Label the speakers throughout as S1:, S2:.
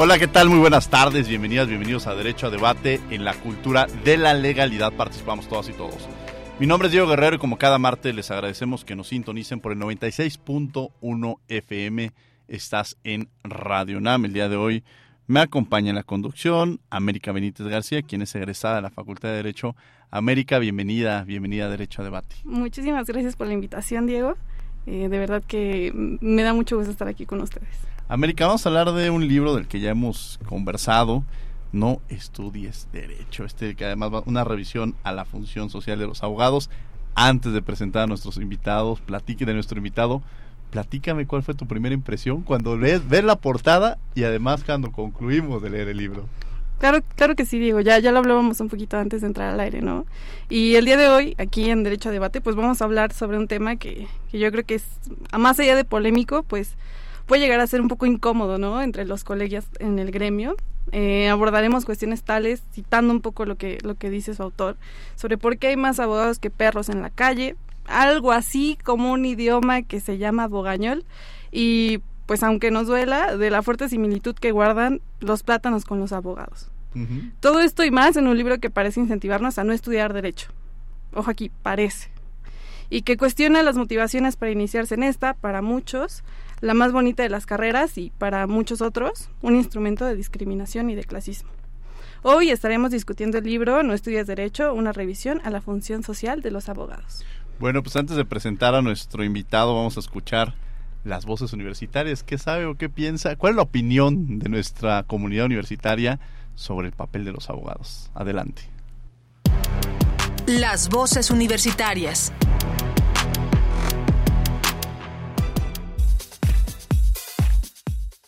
S1: Hola, ¿qué tal? Muy buenas tardes, bienvenidas, bienvenidos a Derecho a Debate en la cultura de la legalidad. Participamos todas y todos. Mi nombre es Diego Guerrero y como cada martes les agradecemos que nos sintonicen por el 96.1 FM. Estás en Radio NAM. El día de hoy me acompaña en la conducción América Benítez García, quien es egresada de la Facultad de Derecho. América, bienvenida, bienvenida a Derecho a Debate.
S2: Muchísimas gracias por la invitación, Diego. Eh, de verdad que me da mucho gusto estar aquí con ustedes.
S1: América, vamos a hablar de un libro del que ya hemos conversado, No estudies derecho, este que además va una revisión a la función social de los abogados. Antes de presentar a nuestros invitados, platique de nuestro invitado, platícame cuál fue tu primera impresión cuando lees, ves la portada y además cuando concluimos de leer el libro.
S2: Claro, claro que sí, Diego, ya, ya lo hablábamos un poquito antes de entrar al aire, ¿no? Y el día de hoy, aquí en Derecho a Debate, pues vamos a hablar sobre un tema que, que yo creo que es, más allá de polémico, pues puede llegar a ser un poco incómodo, ¿no? Entre los colegios en el gremio. Eh, abordaremos cuestiones tales, citando un poco lo que, lo que dice su autor, sobre por qué hay más abogados que perros en la calle, algo así como un idioma que se llama bogañol, y pues aunque nos duela, de la fuerte similitud que guardan los plátanos con los abogados. Todo esto y más en un libro que parece incentivarnos a no estudiar derecho. Ojo aquí, parece. Y que cuestiona las motivaciones para iniciarse en esta, para muchos, la más bonita de las carreras y para muchos otros, un instrumento de discriminación y de clasismo. Hoy estaremos discutiendo el libro No estudias derecho, una revisión a la función social de los abogados.
S1: Bueno, pues antes de presentar a nuestro invitado vamos a escuchar las voces universitarias. ¿Qué sabe o qué piensa? ¿Cuál es la opinión de nuestra comunidad universitaria sobre el papel de los abogados? Adelante.
S3: Las voces universitarias.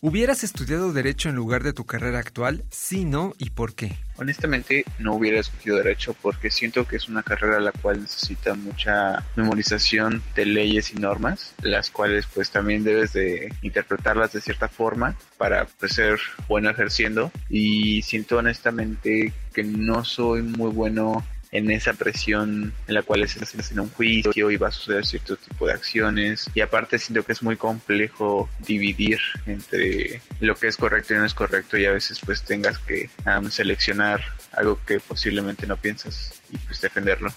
S4: ¿Hubieras estudiado Derecho en lugar de tu carrera actual? Sí, no y por qué.
S5: Honestamente, no hubiera escogido Derecho porque siento que es una carrera la cual necesita mucha memorización de leyes y normas, las cuales pues también debes de interpretarlas de cierta forma para pues, ser bueno ejerciendo. Y siento honestamente que no soy muy bueno en esa presión en la cual estás en un juicio y va a suceder cierto tipo de acciones y aparte siento que es muy complejo dividir entre lo que es correcto y no es correcto y a veces pues tengas que seleccionar algo que posiblemente no piensas y pues defenderlo.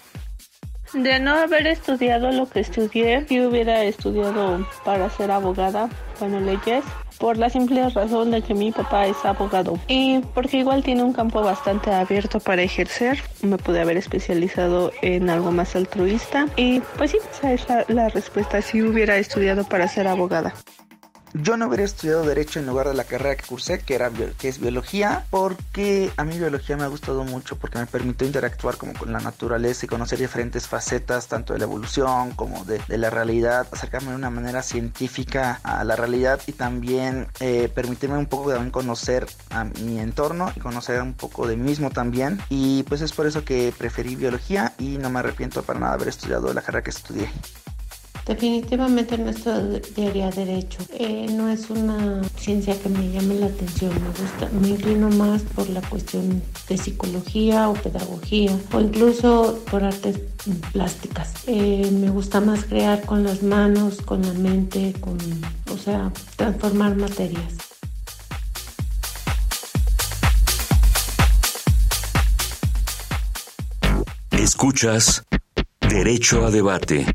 S6: De no haber estudiado lo que estudié, yo hubiera estudiado para ser abogada, bueno, leyes, por la simple razón de que mi papá es abogado y porque igual tiene un campo bastante abierto para ejercer. Me pude haber especializado en algo más altruista y pues sí, esa es la, la respuesta si hubiera estudiado para ser abogada.
S7: Yo no hubiera estudiado Derecho en lugar de la carrera que cursé, que, era, que es Biología, porque a mí Biología me ha gustado mucho, porque me permitió interactuar como con la naturaleza y conocer diferentes facetas, tanto de la evolución como de, la realidad, acercarme de una manera científica a la realidad y también eh, permitirme un poco también conocer a mi entorno y conocer un poco de mí mismo también. Y pues es por eso que preferí Biología y no me arrepiento para nada haber estudiado la carrera que estudié.
S8: Definitivamente no estudiaría derecho. Eh, no es una ciencia que me llame la atención. Me gusta, me inclino más por la cuestión de psicología o pedagogía o incluso por artes plásticas. Eh, me gusta más crear con las manos, con la mente, con, o sea, transformar materias.
S9: Escuchas Derecho a Debate.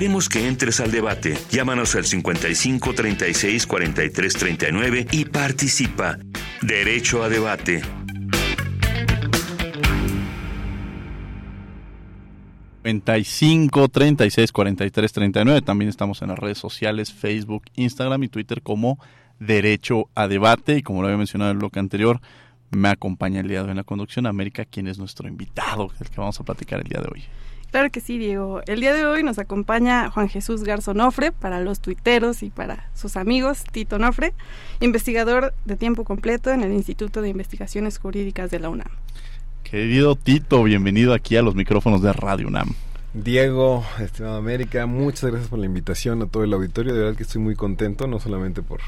S9: Queremos que entres al debate. Llámanos al 55 36 43 39 y participa. Derecho a debate.
S1: ...55 36 43 39... ...también estamos en las redes sociales... ...Facebook, Instagram y Twitter como... ...Derecho a Debate... ...y como lo había mencionado en el bloque anterior... ...me acompaña el día de hoy en la conducción... ...América, quien es nuestro invitado... ...el que vamos a platicar el día de hoy...
S2: Claro que sí, Diego. El día de hoy nos acompaña Juan Jesús Garzonofre para los tuiteros y para sus amigos, Tito Nofre, investigador de tiempo completo en el Instituto de Investigaciones Jurídicas de la UNAM.
S1: Querido Tito, bienvenido aquí a los micrófonos de Radio UNAM.
S10: Diego, estimado América, muchas gracias por la invitación a todo el auditorio. De verdad que estoy muy contento, no solamente por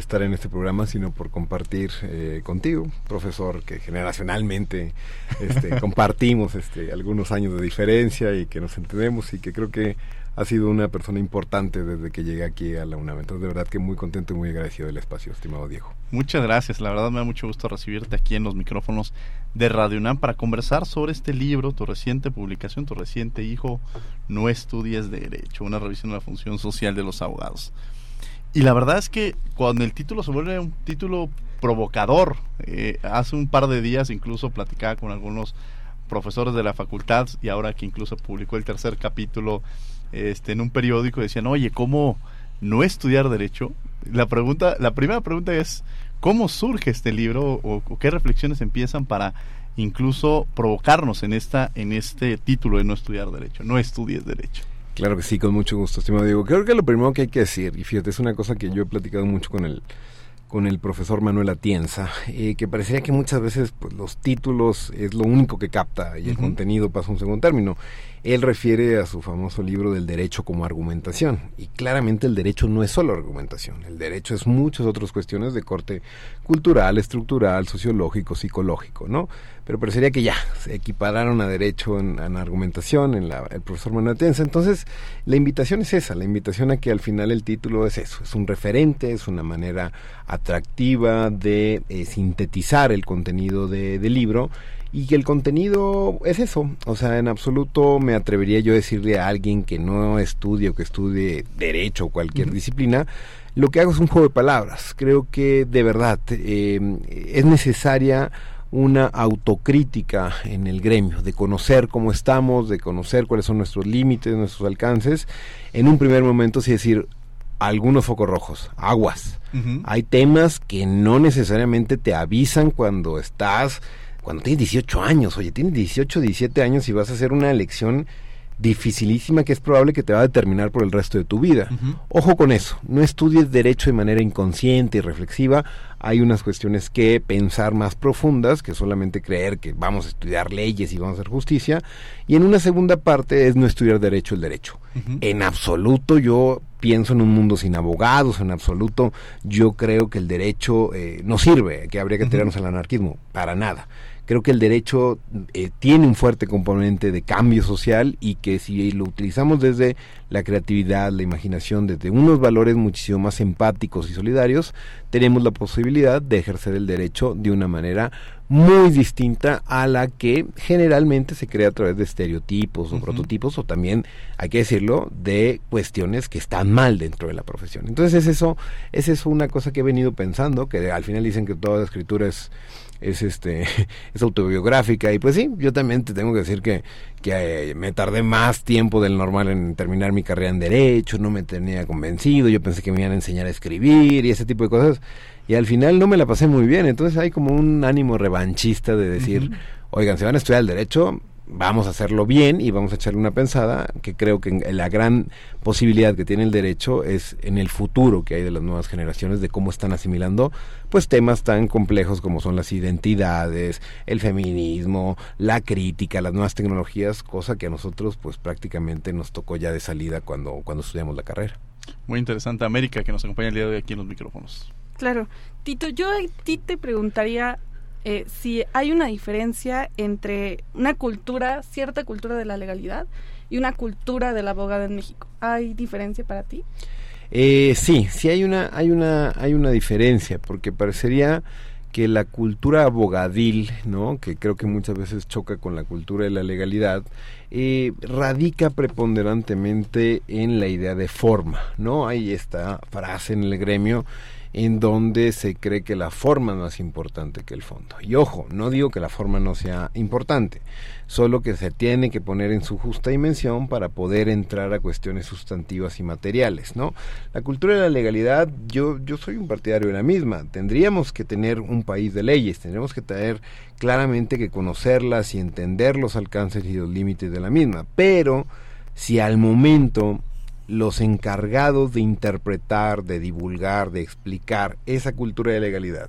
S10: estar en este programa, sino por compartir eh, contigo, profesor, que generacionalmente este, compartimos este, algunos años de diferencia y que nos entendemos y que creo que ha sido una persona importante desde que llegué aquí a la UNAM. Entonces, de verdad que muy contento y muy agradecido del espacio, estimado Diego.
S1: Muchas gracias, la verdad me da mucho gusto recibirte aquí en los micrófonos de Radio UNAM para conversar sobre este libro, tu reciente publicación, tu reciente hijo, No estudies Derecho, una revisión de la función social de los abogados. Y la verdad es que cuando el título se vuelve un título provocador, eh, hace un par de días incluso platicaba con algunos profesores de la facultad y ahora que incluso publicó el tercer capítulo este, en un periódico decían, oye, ¿cómo no estudiar derecho? La pregunta, la primera pregunta es, ¿cómo surge este libro o, o qué reflexiones empiezan para incluso provocarnos en esta, en este título de no estudiar derecho, no estudies derecho?
S10: Claro que sí, con mucho gusto, estimado Diego. Creo que lo primero que hay que decir, y fíjate, es una cosa que yo he platicado mucho con el, con el profesor Manuel Atienza, eh, que parecería que muchas veces pues, los títulos es lo único que capta y el contenido pasa a un segundo término. Él refiere a su famoso libro del derecho como argumentación. Y claramente el derecho no es solo argumentación. El derecho es muchas otras cuestiones de corte cultural, estructural, sociológico, psicológico, ¿no? Pero parecería que ya se equipararon a derecho en, en argumentación, en la, el profesor Manuel Atienza. Entonces, la invitación es esa, la invitación a que al final el título es eso, es un referente, es una manera atractiva de eh, sintetizar el contenido de, del libro y que el contenido es eso. O sea, en absoluto me atrevería yo a decirle a alguien que no estudie o que estudie derecho o cualquier disciplina, lo que hago es un juego de palabras. Creo que de verdad eh, es necesaria una autocrítica en el gremio, de conocer cómo estamos, de conocer cuáles son nuestros límites, nuestros alcances. En un primer momento, sí decir, algunos focos rojos, aguas. Hay temas que no necesariamente te avisan cuando estás cuando tienes 18 años, oye, tienes 18, 17 años y vas a hacer una elección dificilísima que es probable que te va a determinar por el resto de tu vida. Ojo con eso, no estudies derecho de manera inconsciente y reflexiva, hay unas cuestiones que pensar más profundas que solamente creer que vamos a estudiar leyes y vamos a hacer justicia, y en una segunda parte es no estudiar derecho el derecho. En absoluto yo pienso en un mundo sin abogados, en absoluto yo creo que el derecho eh, no sirve, que habría que tirarnos al anarquismo, para nada creo que el derecho eh, tiene un fuerte componente de cambio social y que si lo utilizamos desde la creatividad, la imaginación, desde unos valores muchísimo más empáticos y solidarios, tenemos la posibilidad de ejercer el derecho de una manera muy distinta a la que generalmente se crea a través de estereotipos o prototipos o también, hay que decirlo, de cuestiones que están mal dentro de la profesión. Entonces es eso, es eso una cosa que he venido pensando, que al final dicen que toda escritura es es este es autobiográfica. Y pues sí, yo también te tengo que decir que, que eh, me tardé más tiempo del normal en terminar mi carrera en derecho, no me tenía convencido, yo pensé que me iban a enseñar a escribir y ese tipo de cosas y al final no me la pasé muy bien, entonces hay como un ánimo revanchista de decir, oigan, se van a estudiar el derecho, vamos a hacerlo bien y vamos a echarle una pensada, que creo que la gran posibilidad que tiene el derecho es en el futuro que hay de las nuevas generaciones, de cómo están asimilando pues temas tan complejos como son las identidades, el feminismo, la crítica, las nuevas tecnologías, cosa que a nosotros pues prácticamente nos tocó ya de salida cuando, cuando estudiamos la carrera.
S1: Muy interesante América que nos acompaña el día de hoy aquí en los micrófonos.
S2: Claro. Tito, yo a ti te preguntaría eh, si hay una diferencia entre una cultura, cierta cultura de la legalidad y una cultura del abogado en México. ¿Hay diferencia para ti?
S10: Eh, sí, sí hay una, hay una, hay una diferencia, porque parecería que la cultura abogadil, ¿no? que creo que muchas veces choca con la cultura de la legalidad, eh, radica preponderantemente en la idea de forma, ¿no? Hay esta frase en el gremio en donde se cree que la forma es más importante que el fondo. Y ojo, no digo que la forma no sea importante, solo que se tiene que poner en su justa dimensión para poder entrar a cuestiones sustantivas y materiales, ¿no? La cultura de la legalidad, yo, yo soy un partidario de la misma. Tendríamos que tener un país de leyes, tendríamos que tener claramente que conocerlas y entender los alcances y los límites de la misma. Pero si al momento los encargados de interpretar, de divulgar, de explicar esa cultura de legalidad,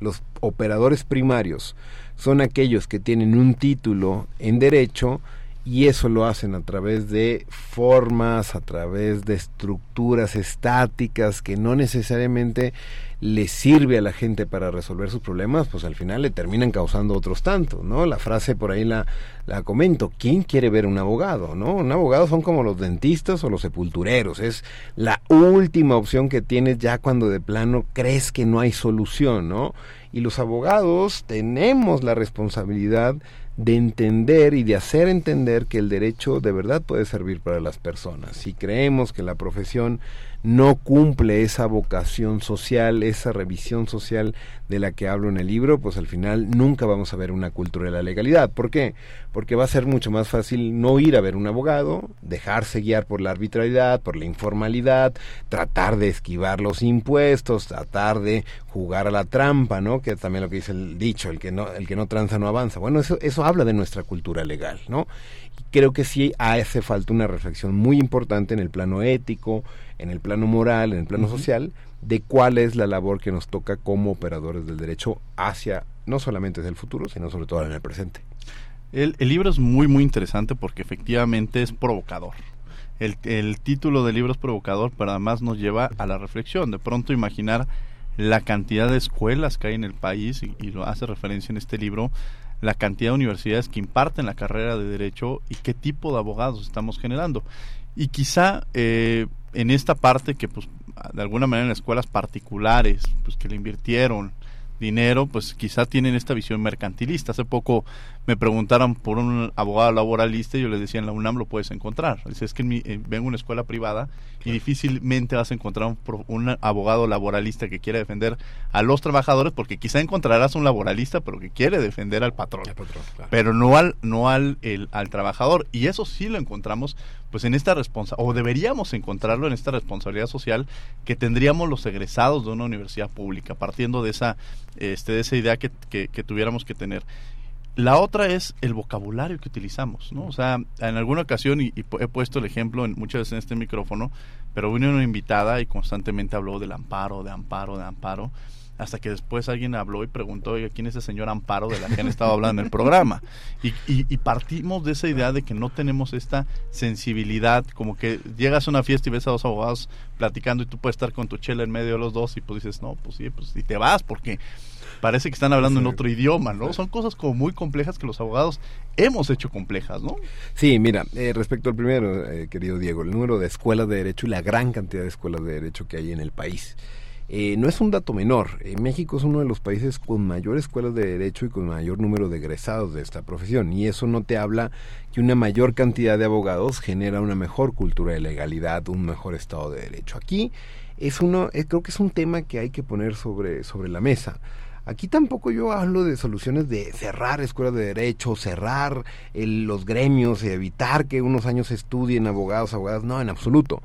S10: los operadores primarios, son aquellos que tienen un título en derecho y eso lo hacen a través de formas, a través de estructuras estáticas que no necesariamente le sirve a la gente para resolver sus problemas, pues al final le terminan causando otros tantos, ¿no? La frase por ahí la, la comento, ¿quién quiere ver un abogado, no? Un abogado son como los dentistas o los sepultureros, es la última opción que tienes ya cuando de plano crees que no hay solución, ¿no? Y los abogados tenemos la responsabilidad de entender y de hacer entender que el derecho de verdad puede servir para las personas. Si creemos que la profesión no cumple esa vocación social, esa revisión social de la que hablo en el libro, pues al final nunca vamos a ver una cultura de la legalidad. ¿Por qué? Porque va a ser mucho más fácil no ir a ver un abogado, dejarse guiar por la arbitrariedad, por la informalidad, tratar de esquivar los impuestos, tratar de jugar a la trampa, ¿no? Que también lo que dice el dicho, el que no, el que no tranza no avanza. Bueno, eso, eso habla de nuestra cultura legal, ¿no? Creo que sí hace falta una reflexión muy importante en el plano ético, en el plano moral, en el plano social, de cuál es la labor que nos toca como operadores del derecho hacia, no solamente hacia el futuro, sino sobre todo en el presente.
S1: El, libro es muy, muy interesante porque efectivamente es provocador. El, el, título del libro es provocador, pero además nos lleva a la reflexión. De pronto imaginar la cantidad de escuelas que hay en el país, y, y lo hace referencia en este libro, la cantidad de universidades que imparten la carrera de derecho y qué tipo de abogados estamos generando. Y quizá eh, en esta parte que pues de alguna manera en escuelas particulares pues que le invirtieron dinero, pues quizá tienen esta visión mercantilista. Hace poco me preguntaron por un abogado laboralista y yo les decía en la UNAM lo puedes encontrar. Dice, es que eh, vengo a una escuela privada y difícilmente vas a encontrar un, un, abogado laboralista que quiera defender a los trabajadores porque quizá encontrarás un laboralista pero que quiere defender al patrón, pero no al no al, el, al trabajador y eso sí lo encontramos pues en esta responsabilidad, o deberíamos encontrarlo en esta responsabilidad social que tendríamos los egresados de una universidad pública, partiendo de esa, este, de esa idea que, que, tuviéramos que tener. La otra es el vocabulario que utilizamos, ¿no? O sea, en alguna ocasión, y, he puesto el ejemplo en, muchas veces en este micrófono, pero vino una invitada y constantemente habló del amparo, de amparo, de amparo hasta que después alguien habló y preguntó, oiga, ¿quién es ese señor Amparo de la que han estado hablando en el programa? Y, y, partimos de esa idea de que no tenemos esta sensibilidad, como que llegas a una fiesta y ves a dos abogados platicando y tú puedes estar con tu chela en medio de los dos y pues dices, no, pues sí, pues y te vas porque parece que están hablando en otro idioma, ¿no? Son cosas como muy complejas que los abogados hemos hecho complejas, ¿no?
S10: Sí, mira, eh, respecto al primero, eh, querido Diego, el número de escuelas de derecho y la gran cantidad de escuelas de derecho que hay en el país. Eh, no es un dato menor. México es uno de los países con mayor escuelas de derecho y con mayor número de egresados de esta profesión. Y eso no te habla que una mayor cantidad de abogados genera una mejor cultura de legalidad, un mejor estado de derecho. Aquí es uno, eh, creo que es un tema que hay que poner sobre, sobre la mesa. Aquí tampoco yo hablo de soluciones de cerrar escuelas de derecho, cerrar los gremios evitar que unos años estudien abogados, abogadas. No, en absoluto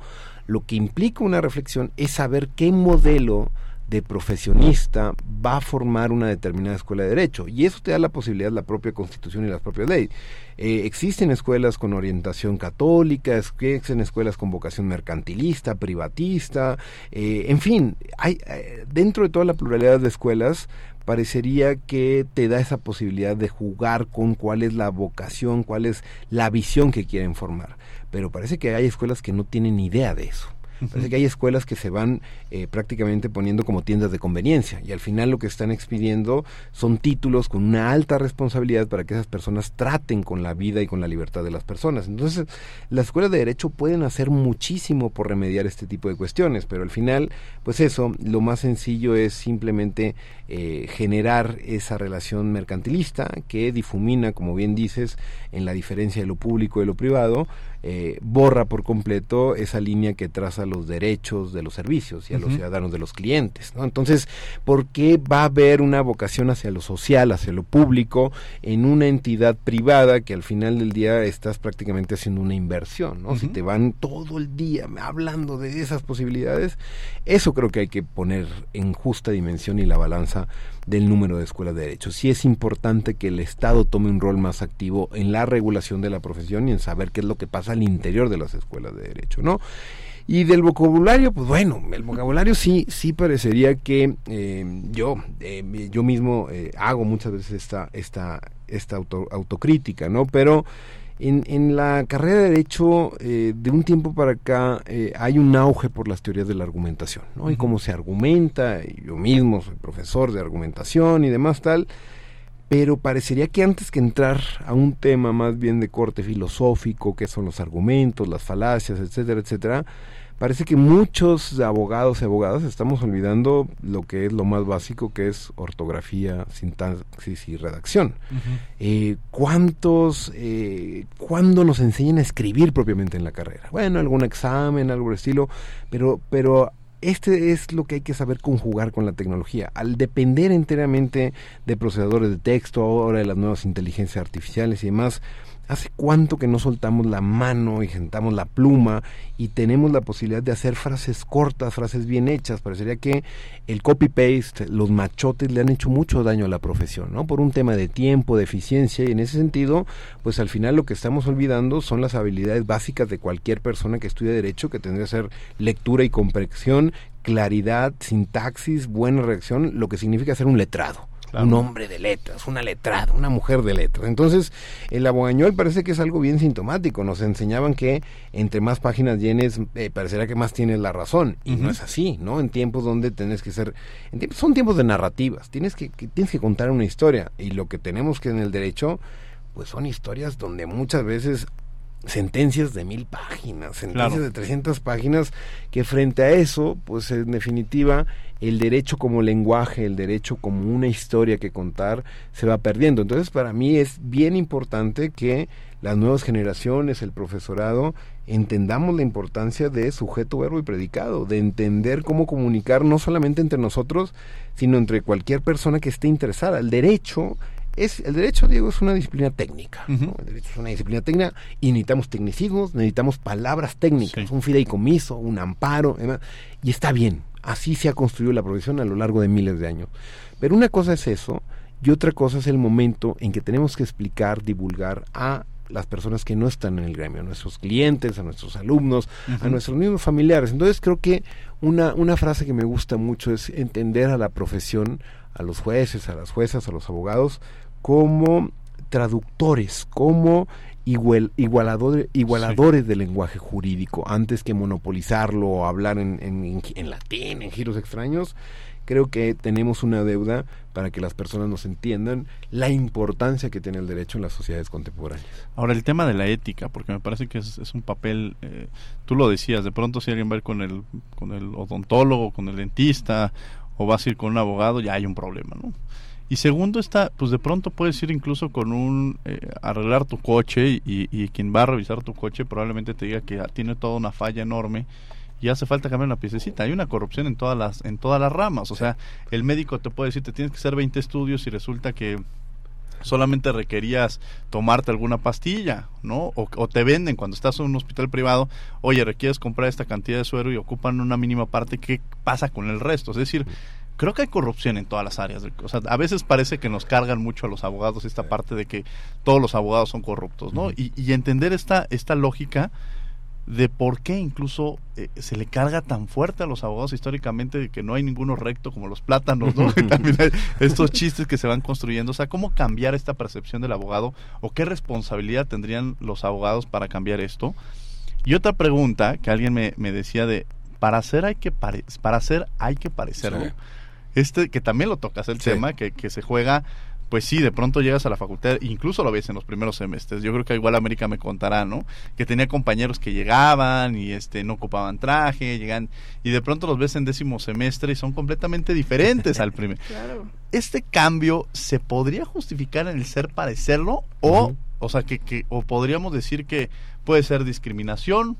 S10: lo que implica una reflexión es saber qué modelo de profesionista va a formar una determinada escuela de derecho. Y eso te da la posibilidad la propia constitución y las propias leyes. Eh, existen escuelas con orientación católica, existen escuelas con vocación mercantilista, privatista, eh, en fin, hay, eh, dentro de toda la pluralidad de escuelas parecería que te da esa posibilidad de jugar con cuál es la vocación, cuál es la visión que quieren formar. Pero parece que hay escuelas que no tienen idea de eso. Parece que hay escuelas que se van eh, prácticamente poniendo como tiendas de conveniencia y al final lo que están expidiendo son títulos con una alta responsabilidad para que esas personas traten con la vida y con la libertad de las personas. Entonces, las escuelas de derecho pueden hacer muchísimo por remediar este tipo de cuestiones, pero al final, pues eso, lo más sencillo es simplemente eh, generar esa relación mercantilista que difumina, como bien dices, en la diferencia de lo público y lo privado, eh, borra por completo esa línea que traza los derechos de los servicios y a los ciudadanos de los clientes. ¿no? Entonces, ¿por qué va a haber una vocación hacia lo social, hacia lo público, en una entidad privada que al final del día estás prácticamente haciendo una inversión? ¿no? Si te van todo el día hablando de esas posibilidades, eso creo que hay que poner en justa dimensión y la balanza del número de escuelas de derecho. Sí es importante que el Estado tome un rol más activo en la regulación de la profesión y en saber qué es lo que pasa al interior de las escuelas de derecho, ¿no? Y del vocabulario, pues bueno, el vocabulario sí, sí parecería que eh, yo, eh, yo mismo eh, hago muchas veces esta, esta, esta autocrítica, ¿no? Pero en, en la carrera de Derecho, eh, de un tiempo para acá, eh, hay un auge por las teorías de la argumentación, ¿no? Y cómo se argumenta, yo mismo soy profesor de argumentación y demás tal, pero parecería que antes que entrar a un tema más bien de corte filosófico, que son los argumentos, las falacias, etcétera, etcétera, parece que muchos abogados y abogadas estamos olvidando lo que es lo más básico, que es ortografía, sintaxis y redacción. eh, ¿Cuántos, eh, cuándo nos enseñan a escribir propiamente en la carrera? Bueno, algún examen, algo de estilo, pero, pero este es lo que hay que saber conjugar con la tecnología. Al depender enteramente de procesadores de texto, ahora de las nuevas inteligencias artificiales y demás, ¿Hace cuánto que no soltamos la mano y sentamos la pluma y tenemos la posibilidad de hacer frases cortas, frases bien hechas? Parecería que el copy-paste, los machotes le han hecho mucho daño a la profesión, ¿no? Por un tema de tiempo, de eficiencia y en ese sentido, pues al final lo que estamos olvidando son las habilidades básicas de cualquier persona que estudie derecho, que tendría que ser lectura y comprensión, claridad, sintaxis, buena reacción, lo que significa ser un letrado un hombre de letras, una letrada, una mujer de letras. Entonces, el abogañol parece que es algo bien sintomático. Nos enseñaban que entre más páginas llenes, eh, parecerá que más tienes la razón. Y no es así, ¿no? En tiempos donde tienes que ser... son tiempos de narrativas. Tienes que, tienes que contar una historia. Y lo que tenemos que en el derecho, pues son historias donde muchas veces sentencias de mil páginas, sentencias de 300 páginas, que frente a eso, pues en definitiva, el derecho como lenguaje, el derecho como una historia que contar, se va perdiendo. Entonces, para mí es bien importante que las nuevas generaciones, el profesorado, entendamos la importancia de sujeto, verbo y predicado, de entender cómo comunicar no solamente entre nosotros, sino entre cualquier persona que esté interesada. El derecho es el derecho, Diego, es una disciplina técnica. El derecho es una disciplina técnica y necesitamos tecnicismos, necesitamos palabras técnicas, un fideicomiso, un amparo, y está bien. Así se ha construido la profesión a lo largo de miles de años. Pero una cosa es eso y otra cosa es el momento en que tenemos que explicar, divulgar a las personas que no están en el gremio, a nuestros clientes, a nuestros alumnos, a nuestros mismos familiares. Entonces creo que una, una frase que me gusta mucho es entender a la profesión, a los jueces, a las juezas, a los abogados, como traductores, como igualadores, igualadores del lenguaje jurídico, antes que monopolizarlo o hablar en, en, latín, en giros extraños, creo que tenemos una deuda para que las personas nos entiendan la importancia que tiene el derecho en las sociedades contemporáneas.
S1: Ahora, el tema de la ética, porque me parece que es, un papel, eh, tú lo decías, de pronto si alguien va a ir con el, con el odontólogo, con el dentista, o vas a ir con un abogado, ya hay un problema, ¿no? Y segundo está, pues de pronto puedes ir incluso con un eh, arreglar tu coche y, y, quien va a revisar tu coche probablemente te diga que tiene toda una falla enorme y hace falta cambiar una piececita. Hay una corrupción en todas las en todas las ramas. O sea, el médico te puede decir te tienes que hacer 20 estudios y resulta que solamente requerías tomarte alguna pastilla, ¿no? O, o, te venden cuando estás en un hospital privado, oye, requieres comprar esta cantidad de suero y ocupan una mínima parte, ¿qué pasa con el resto? Es decir, creo que hay corrupción en todas las áreas. O sea, a veces parece que nos cargan mucho a los abogados esta parte de que todos los abogados son corruptos, ¿no? y, y, entender esta, esta lógica de por qué incluso eh, se le carga tan fuerte a los abogados históricamente de que no hay ninguno recto como los plátanos, ¿no? también hay estos chistes que se van construyendo. O sea, ¿cómo cambiar esta percepción del abogado o qué responsabilidad tendrían los abogados para cambiar esto? Y otra pregunta que alguien me, me decía de, para hacer hay que, para hacer hay que parecerlo este que también lo tocas el tema, que, que se juega pues sí, de pronto llegas a la facultad, incluso lo ves en los primeros semestres. Yo creo que igual América me contará, ¿no? Que tenía compañeros que llegaban y este no ocupaban traje, llegan y de pronto los ves en décimo semestre y son completamente diferentes al primer. Este cambio se podría justificar en el ser parecerlo o o sea que, que o podríamos decir que puede ser discriminación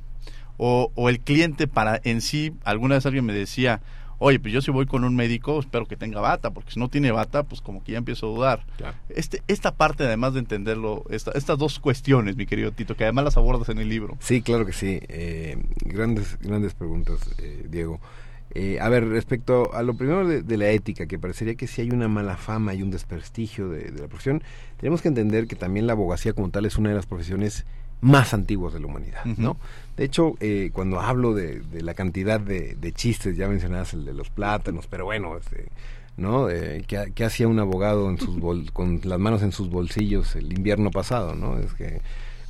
S1: o, o el cliente para en sí, alguna vez alguien me decía, oye, pues yo si voy con un médico, espero que tenga bata, porque si no tiene bata, pues como que ya empiezo a dudar. Este, esta parte, además de entenderlo, esta, estas dos cuestiones, mi querido Tito, que además las abordas en el libro.
S10: Sí, claro que sí. Eh, grandes, grandes preguntas, eh, Diego. Eh, a ver, respecto a lo primero de, la ética, que parecería que si hay una mala fama y un desprestigio de, de la profesión, tenemos que entender que también la abogacía como tal es una de las profesiones más antiguos de la humanidad, ¿no? De hecho, eh, cuando hablo de, la cantidad de, chistes, ya mencionadas el de los plátanos, pero bueno, este, ¿no? Eh, ¿qué, hacía un abogado en sus con las manos en sus bolsillos el invierno pasado, ¿no? Es que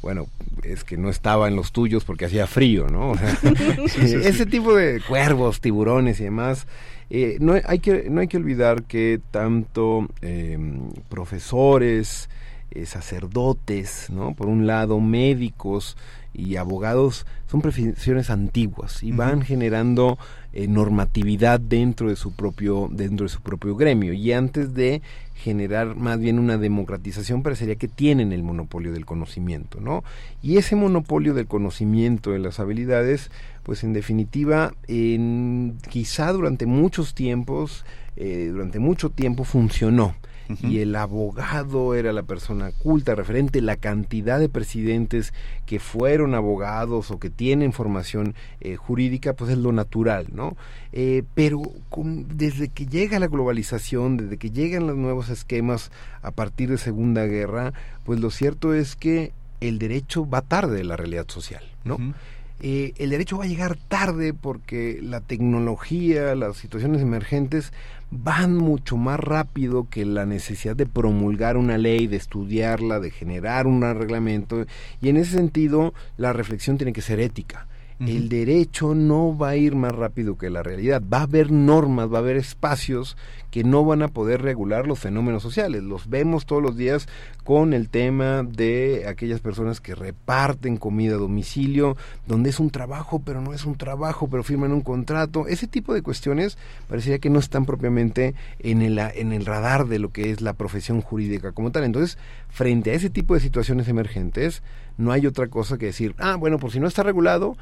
S10: bueno, es que no estaba en los tuyos porque hacía frío, ¿no? ese tipo de cuervos, tiburones y demás. Eh, no, hay que, no hay que olvidar que tanto em, profesores, eh, sacerdotes, ¿no? Por un lado, médicos y abogados son profesiones antiguas y van generando eh, normatividad dentro de su propio dentro de su propio gremio y antes de generar más bien una democratización parecería que tienen el monopolio del conocimiento, ¿no? Y ese monopolio del conocimiento de las habilidades, pues en definitiva, en, quizá durante muchos tiempos, eh, durante mucho tiempo funcionó y el abogado era la persona culta, referente, la cantidad de presidentes que fueron abogados o que tienen formación eh, jurídica, pues es lo natural, ¿no? Eh, pero desde que llega la globalización, desde que llegan los nuevos esquemas a partir de Segunda Guerra, pues lo cierto es que el derecho va tarde de la realidad social, ¿no? Eh, el derecho va a llegar tarde porque la tecnología, las situaciones emergentes van mucho más rápido que la necesidad de promulgar una ley, de estudiarla, de generar un reglamento. Y en ese sentido, la reflexión tiene que ser ética. El derecho no va a ir más rápido que la realidad. Va a haber normas, va a haber espacios que no van a poder regular los fenómenos sociales. Los vemos todos los días con el tema de aquellas personas que reparten comida a domicilio, donde es un trabajo, pero no es un trabajo, pero firman un contrato. Ese tipo de cuestiones parecería que no están propiamente en el, en el radar de lo que es la profesión jurídica como tal. Entonces, frente a ese tipo de situaciones emergentes, no hay otra cosa que decir, ah, bueno, por si no está regulado,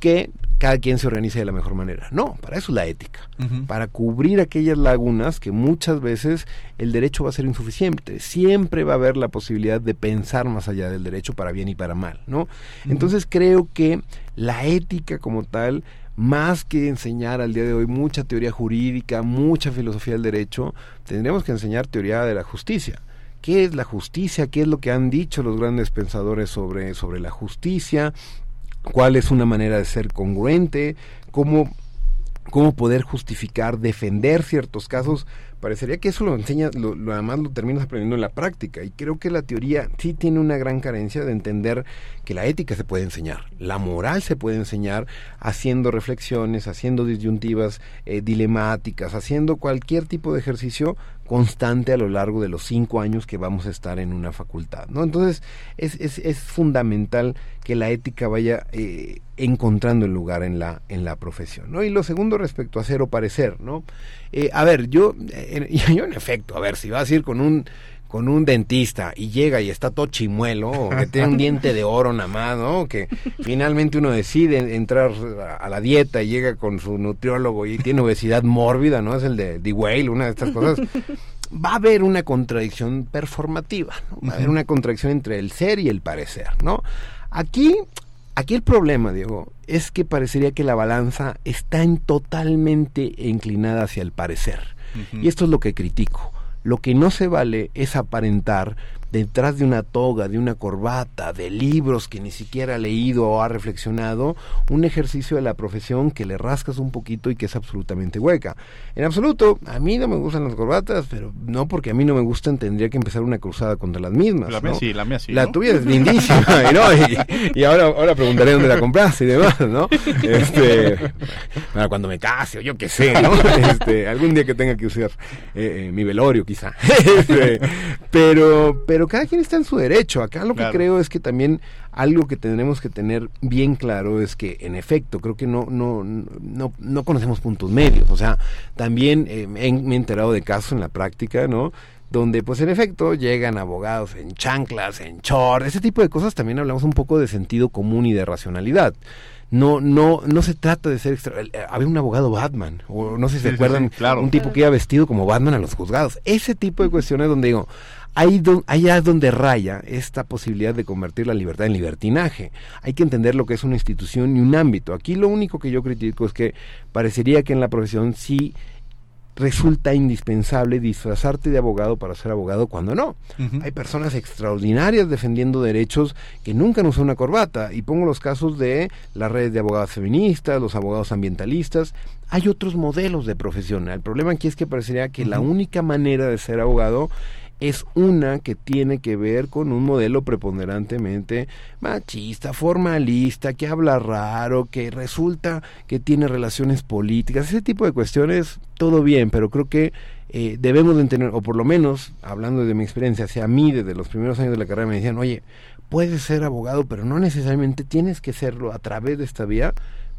S10: que cada quien se organice de la mejor manera. No, para eso es la ética, para cubrir aquellas lagunas que muchas veces el derecho va a ser insuficiente. Siempre va a haber la posibilidad de pensar más allá del derecho para bien y para mal, ¿no? Entonces creo que la ética como tal más que enseñar al día de hoy mucha teoría jurídica, mucha filosofía del derecho, tendríamos que enseñar teoría de la justicia. ¿Qué es la justicia? ¿Qué es lo que han dicho los grandes pensadores sobre, sobre la justicia? Cuál es una manera de ser congruente, cómo, cómo poder justificar, defender ciertos casos. Parecería que eso lo enseña, lo, lo, además lo terminas aprendiendo en la práctica. Y creo que la teoría sí tiene una gran carencia de entender que la ética se puede enseñar, la moral se puede enseñar haciendo reflexiones, haciendo disyuntivas eh, dilemáticas, haciendo cualquier tipo de ejercicio constante a lo largo de los cinco años que vamos a estar en una facultad, ¿no? Entonces es, es, es fundamental que la ética vaya eh, encontrando el lugar en la en la profesión, ¿no? Y lo segundo respecto a ser o parecer, ¿no? Eh, a ver, yo, yo en efecto, a ver, si vas a ir con un con un dentista y llega y está todo chimuelo, o que tiene un diente de oro nada más, ¿no? Que finalmente uno decide entrar a la dieta y llega con su nutriólogo y tiene obesidad mórbida, ¿no? Es el de D-Whale, una de estas cosas. Va a haber una contradicción performativa, ¿no? Va a haber una contradicción entre el ser y el parecer, ¿no? Aquí, aquí el problema, Diego, es que parecería que la balanza está en totalmente inclinada hacia el parecer. Y esto es lo que critico lo que no se vale es aparentar detrás de una toga, de una corbata, de libros que ni siquiera ha leído o ha reflexionado, un ejercicio de la profesión que le rascas un poquito y que es absolutamente hueca. En absoluto, a mí no me gustan las corbatas, pero no porque a mí no me gustan, tendría que empezar una cruzada contra las mismas.
S1: La mía sí, la mía sí.
S10: La tuya es lindísima, y, ahora, ahora preguntaré dónde la compraste y demás, ¿no? Este, cuando me case o yo qué sé, ¿no? Este, algún día que tenga que usar eh, eh, mi velorio quizá. Este, pero, pero cada quien está en su derecho. Acá lo que creo es que también algo que tendremos que tener bien claro es que, en efecto, creo que no, no, no, no conocemos puntos medios. O sea, también eh, me he enterado de casos en la práctica, ¿no? donde pues en efecto llegan abogados en chanclas, en short, ese tipo de cosas también hablamos un poco de sentido común y de racionalidad no no no se trata de ser extra eh, había un abogado Batman o no sé si se acuerdan
S1: claro.
S10: un tipo que iba vestido como Batman a los juzgados ese tipo de cuestiones donde digo ahí don, allá es donde raya esta posibilidad de convertir la libertad en libertinaje hay que entender lo que es una institución y un ámbito aquí lo único que yo critico es que parecería que en la profesión sí resulta indispensable disfrazarte de abogado para ser abogado cuando no. Hay personas extraordinarias defendiendo derechos que nunca han usado una corbata. Y pongo los casos de las redes de abogados feministas, los abogados ambientalistas. Hay otros modelos de profesión. El problema aquí es que parecería que la única manera de ser abogado es una que tiene que ver con un modelo preponderantemente machista, formalista, que habla raro, que resulta que tiene relaciones políticas, ese tipo de cuestiones, todo bien, pero creo que eh, debemos de entender, o por lo menos, hablando de mi experiencia, hacia mí desde los primeros años de la carrera me decían, oye, puedes ser abogado, pero no necesariamente tienes que serlo a través de esta vía,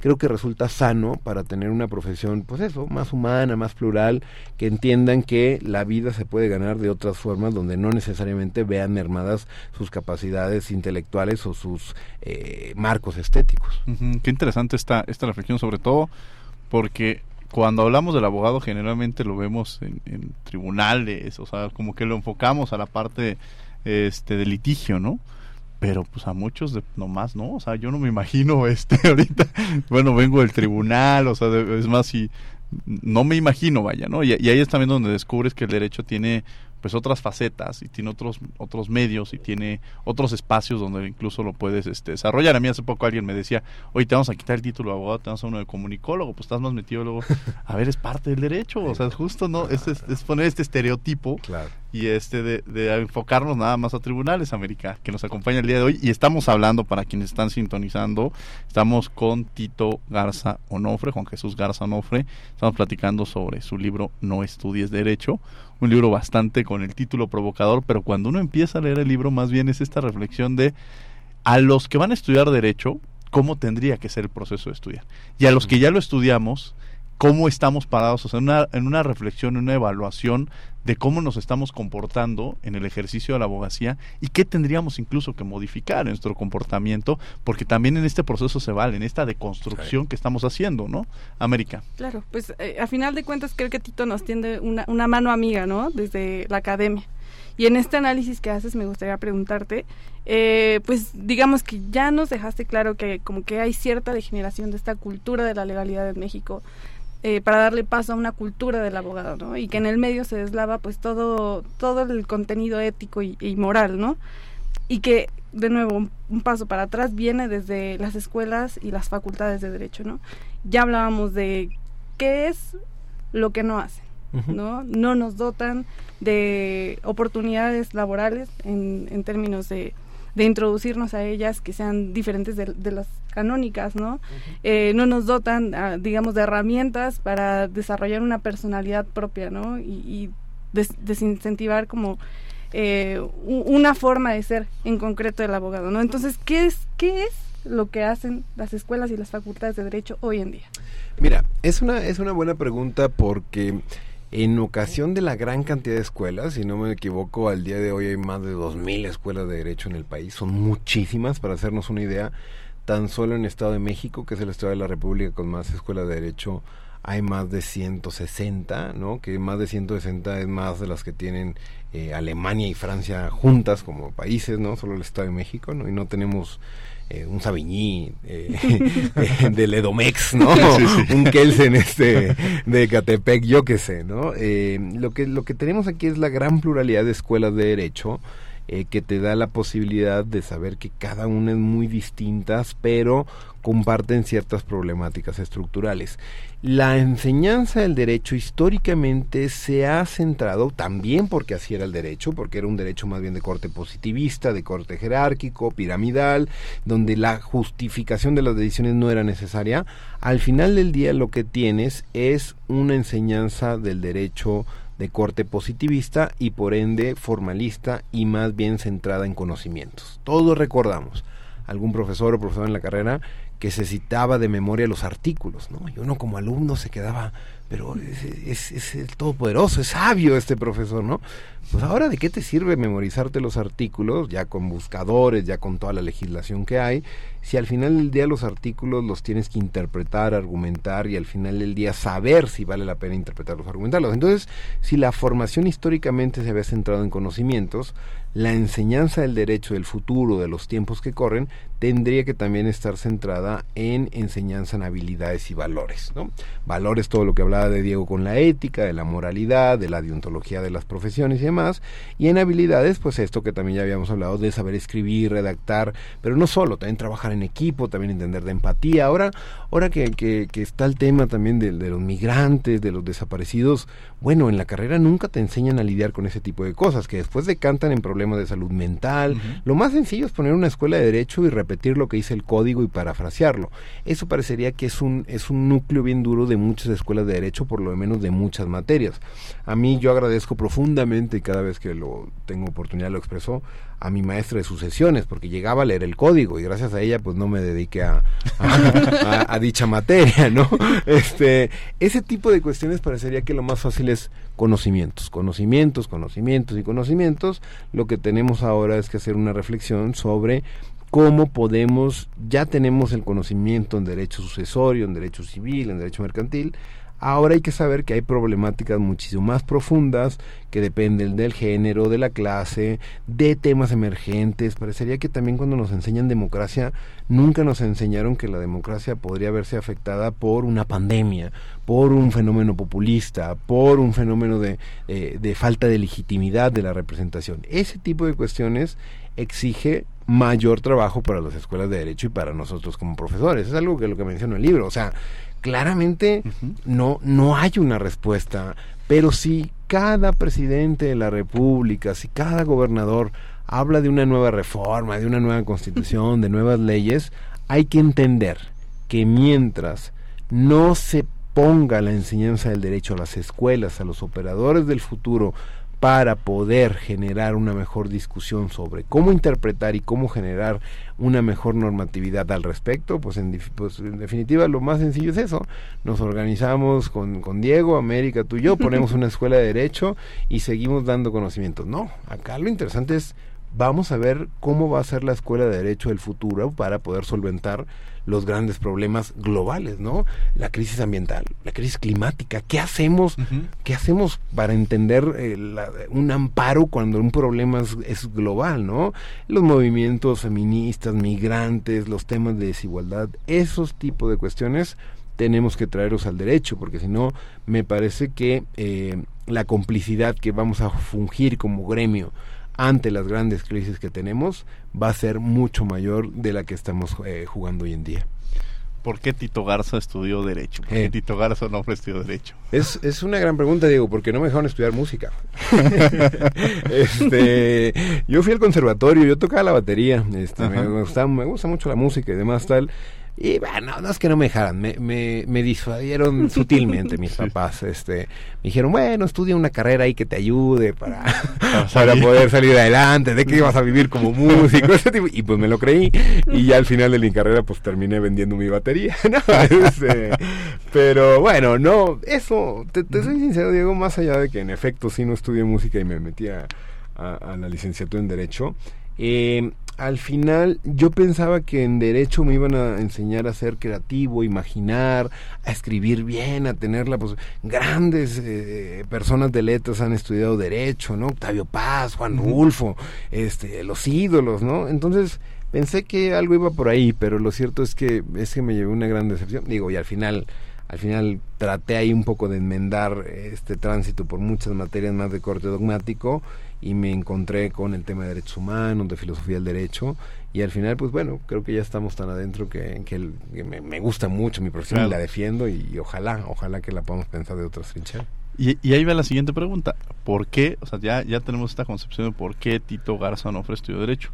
S10: creo que resulta sano para tener una profesión, pues eso, más humana, más plural, que entiendan que la vida se puede ganar de otras formas donde no necesariamente vean mermadas sus capacidades intelectuales o sus eh, marcos estéticos.
S1: Ujú, Qué interesante esta, esta reflexión, sobre todo porque cuando hablamos del abogado generalmente lo vemos en, en tribunales, o sea, como que lo enfocamos a la parte este de litigio, ¿no? Pero pues a muchos de, nomás no, o sea, yo no me imagino este ahorita, bueno, vengo del tribunal, o sea, de- es más si no me imagino, vaya, ¿no? Y, y ahí es también donde descubres que el derecho tiene pues otras facetas y tiene otros otros medios y tiene otros espacios donde incluso lo puedes este, desarrollar. A mí hace poco alguien me decía, oye, te vamos a quitar el título de abogado, te vamos a uno de comunicólogo, pues estás más metido luego. A ver, es parte del derecho, o sea, justo no, es, es- es poner este estereotipo
S10: Claro.
S1: y este de, de enfocarnos nada más a tribunales, América, que nos acompaña el día de hoy. Y estamos hablando, para quienes están sintonizando, estamos con Tito Garza Onofre, Juan Jesús Garza Onofre. Estamos platicando sobre su libro No estudies Derecho, un libro bastante con el título provocador, pero cuando uno empieza a leer el libro, más bien es esta reflexión de a los que van a estudiar Derecho, cómo tendría que ser el proceso de estudiar. Y a los que ya lo estudiamos, cómo estamos parados, o sea, en una, en una reflexión, en una evaluación de cómo nos estamos comportando en el ejercicio de la abogacía y qué tendríamos incluso que modificar en nuestro comportamiento, porque también en este proceso se vale, en esta deconstrucción que estamos haciendo, ¿no? América.
S2: Claro, pues eh, a final de cuentas creo que Tito nos tiende una, una mano amiga, ¿no? Desde la academia. Y en este análisis que haces me gustaría preguntarte, eh, pues digamos que ya nos dejaste claro que como que hay cierta degeneración de esta cultura de la legalidad en México eh, para darle paso a una cultura del abogado, ¿no? Y que en el medio se deslava pues todo, todo el contenido ético y, y moral, ¿no? Y que, de nuevo, un, un paso para atrás viene desde las escuelas y las facultades de derecho, ¿no? Ya hablábamos de qué es lo que no hacen, ¿no? No nos dotan de oportunidades laborales en, en términos de, de introducirnos a ellas que sean diferentes de, de las canónicas, ¿no? Eh, no nos dotan, ah, digamos, de herramientas para desarrollar una personalidad propia, ¿no? Y, y des- desincentivar como eh, una forma de ser en concreto del abogado, ¿no? Entonces, ¿qué es, qué es lo que hacen las escuelas y las facultades de derecho hoy en día?
S10: Mira, es una, es una buena pregunta porque en ocasión de la gran cantidad de escuelas, si no me equivoco, al día de hoy hay más de 2.000 escuelas de derecho en el país, son muchísimas, para hacernos una idea, tan solo en el Estado de México, que es el Estado de la República con más escuelas de derecho, hay más de 160, ¿no? Que más de 160 es más de las que tienen eh, Alemania y Francia juntas como países, ¿no? Solo el Estado de México, ¿no? Y no tenemos eh, un Savigny eh, eh, del Edomex, ¿no?
S1: Sí, sí.
S10: un Kelsen este de Catepec, yo qué sé, ¿no? Eh, lo que lo que tenemos aquí es la gran pluralidad de escuelas de derecho eh, que te da la posibilidad de saber que cada una es muy distintas, pero comparten ciertas problemáticas estructurales. La enseñanza del derecho históricamente se ha centrado también porque así era el derecho, porque era un derecho más bien de corte positivista, de corte jerárquico, piramidal, donde la justificación de las decisiones no era necesaria. Al final del día lo que tienes es una enseñanza del derecho de corte positivista y por ende formalista y más bien centrada en conocimientos. Todos recordamos algún profesor o profesor en la carrera que se citaba de memoria los artículos, ¿no? Y uno como alumno se quedaba, pero es, es, el todopoderoso, es sabio este profesor, ¿no? Pues ahora, ¿de qué te sirve memorizarte los artículos, ya con buscadores, ya con toda la legislación que hay, si al final del día los artículos los tienes que interpretar, argumentar y al final del día saber si vale la pena interpretarlos, argumentarlos? Entonces, si la formación históricamente se había centrado en conocimientos, la enseñanza del derecho del futuro, de los tiempos que corren, tendría que también estar centrada en enseñanza en habilidades y valores. ¿no? Valores, todo lo que hablaba de Diego con la ética, de la moralidad, de la deontología de las profesiones y demás. Y en habilidades, pues esto que también ya habíamos hablado de saber escribir, redactar, pero no solo, también trabajar en equipo, también entender de empatía. Ahora, ahora que, que, está el tema también de, de los migrantes, de los desaparecidos, bueno, en la carrera nunca te enseñan a lidiar con ese tipo de cosas, que después decantan en problemas de salud mental. Lo más sencillo es poner una escuela de derecho y repetir lo que dice el código y parafrasearlo. Eso parecería que es un, es un núcleo bien duro de muchas escuelas de derecho, por lo menos de muchas materias. A mí yo agradezco profundamente, y cada vez que lo tengo oportunidad lo expreso, a mi maestra de sucesiones, porque llegaba a leer el código y gracias a ella pues no me dediqué a, a, dicha materia, ¿no? Este, ese tipo de cuestiones parecería que lo más fácil es conocimientos, conocimientos, conocimientos y conocimientos. Lo que tenemos ahora es que hacer una reflexión sobre cómo podemos, ya tenemos el conocimiento en derecho sucesorio, en derecho civil, en derecho mercantil, Ahora hay que saber que hay problemáticas muchísimo más profundas que dependen del género, de la clase, de temas emergentes. Parecería que también cuando nos enseñan democracia, nunca nos enseñaron que la democracia podría verse afectada por una pandemia, por un fenómeno populista, por un fenómeno de, eh, de falta de legitimidad de la representación. Ese tipo de cuestiones exige mayor trabajo para las escuelas de derecho y para nosotros como profesores. Es algo que lo que menciona el libro. O sea, claramente no, no hay una respuesta, pero si cada presidente de la República, si cada gobernador habla de una nueva reforma, de una nueva constitución, de nuevas leyes, hay que entender que mientras no se ponga la enseñanza del derecho a las escuelas, a los operadores del futuro, para poder generar una mejor discusión sobre cómo interpretar y cómo generar una mejor normatividad al respecto, pues en, pues en definitiva lo más sencillo es eso. Nos organizamos con, con Diego, América, tú y yo, ponemos una escuela de derecho y seguimos dando conocimientos. No, acá lo interesante es vamos a ver cómo va a ser la escuela de derecho del futuro para poder solventar los grandes problemas globales, ¿no? La crisis ambiental, la crisis climática. ¿Qué hacemos? ¿Qué hacemos para entender eh, un amparo cuando un problema es, global, ¿no? Los movimientos feministas, migrantes, los temas de desigualdad, esos tipos de cuestiones tenemos que traerlos al derecho, porque si no, me parece que eh, la complicidad que vamos a fungir como gremio ante las grandes crisis que tenemos va a ser mucho mayor de la que estamos eh, jugando hoy en día.
S1: ¿Por qué Tito Garza estudió Derecho? ¿Por qué eh. Tito Garza no estudió Derecho?
S10: Es, es una gran pregunta, Diego, porque no me dejaron estudiar música. este, yo fui al conservatorio, yo tocaba la batería, este, me, gusta, me gusta mucho la música y demás tal. Y bueno, no es que no me dejaran, me, me, me disuadieron sutilmente mis papás. Este, me dijeron, bueno, estudia una carrera ahí que te ayude para, para poder salir adelante, de que ibas a vivir como músico, ese tipo. Y pues me lo creí. Y ya al final de mi carrera, pues terminé vendiendo mi batería. Este, pero bueno, no, eso, te, soy sincero, Diego, más allá de que en efecto sí no estudié música y me metí a, a la licenciatura en Derecho. Eh, al final yo pensaba que en derecho me iban a enseñar a ser creativo, imaginar, a escribir bien, a tenerla, pues grandes eh, personas de letras han estudiado derecho, ¿no? Octavio Paz, Juan Rulfo, este, los ídolos, ¿no? Entonces pensé que algo iba por ahí, pero lo cierto es que es que me llevé una gran decepción. Digo, y al final al final traté ahí un poco de enmendar este tránsito por muchas materias más de corte dogmático y me encontré con el tema de derechos humanos, de filosofía del derecho y al final pues bueno, creo que ya estamos tan adentro que, que, me, gusta mucho mi profesión y la defiendo y, ojalá, ojalá que la podamos pensar de otras trincheras.
S1: Y, y, ahí va la siguiente pregunta, ¿por qué, o sea, ya, ya tenemos esta concepción de por qué Tito Garza no estudió Derecho?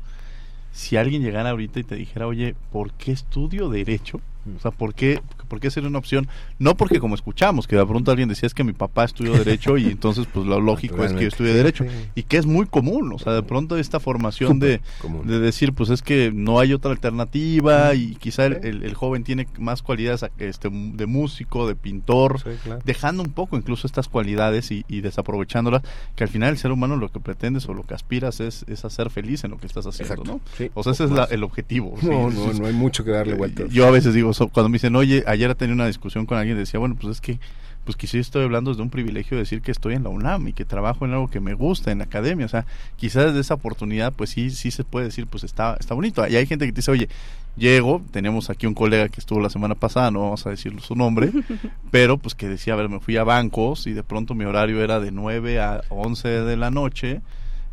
S1: Si alguien llegara ahorita y te dijera, oye, ¿por qué estudio Derecho? O sea, ¿por qué, ¿por qué sería una opción? No porque como escuchamos, que de pronto alguien decía es que mi papá estudió Derecho y entonces pues lo lógico es que yo estudie Derecho. Y que es muy común, o sea, de pronto esta formación de, de, decir pues es que no hay otra alternativa y quizá el, el, joven tiene más cualidades este, de músico, de pintor, dejando un poco incluso estas cualidades y, y, desaprovechándolas, que al final el ser humano lo que pretendes o lo que aspiras es, es hacer feliz en lo que estás haciendo, ¿no? o sea, ese es el objetivo.
S10: No, no, no hay mucho que darle vueltas.
S1: Yo a veces digo, cuando me dicen, oye, ayer tenía una discusión con alguien, decía, bueno, pues es que, pues quizás estoy hablando desde un privilegio de decir que estoy en la UNAM y que trabajo en algo que me gusta, en la academia, o sea, quizás desde esa oportunidad, pues sí, sí se puede decir, pues está, está bonito. Y hay gente que te dice, oye, llego, tenemos aquí un colega que estuvo la semana pasada, no vamos a decir su nombre, pero pues que decía, a ver, me fui a bancos y de pronto mi horario era de 9 a 11 de la noche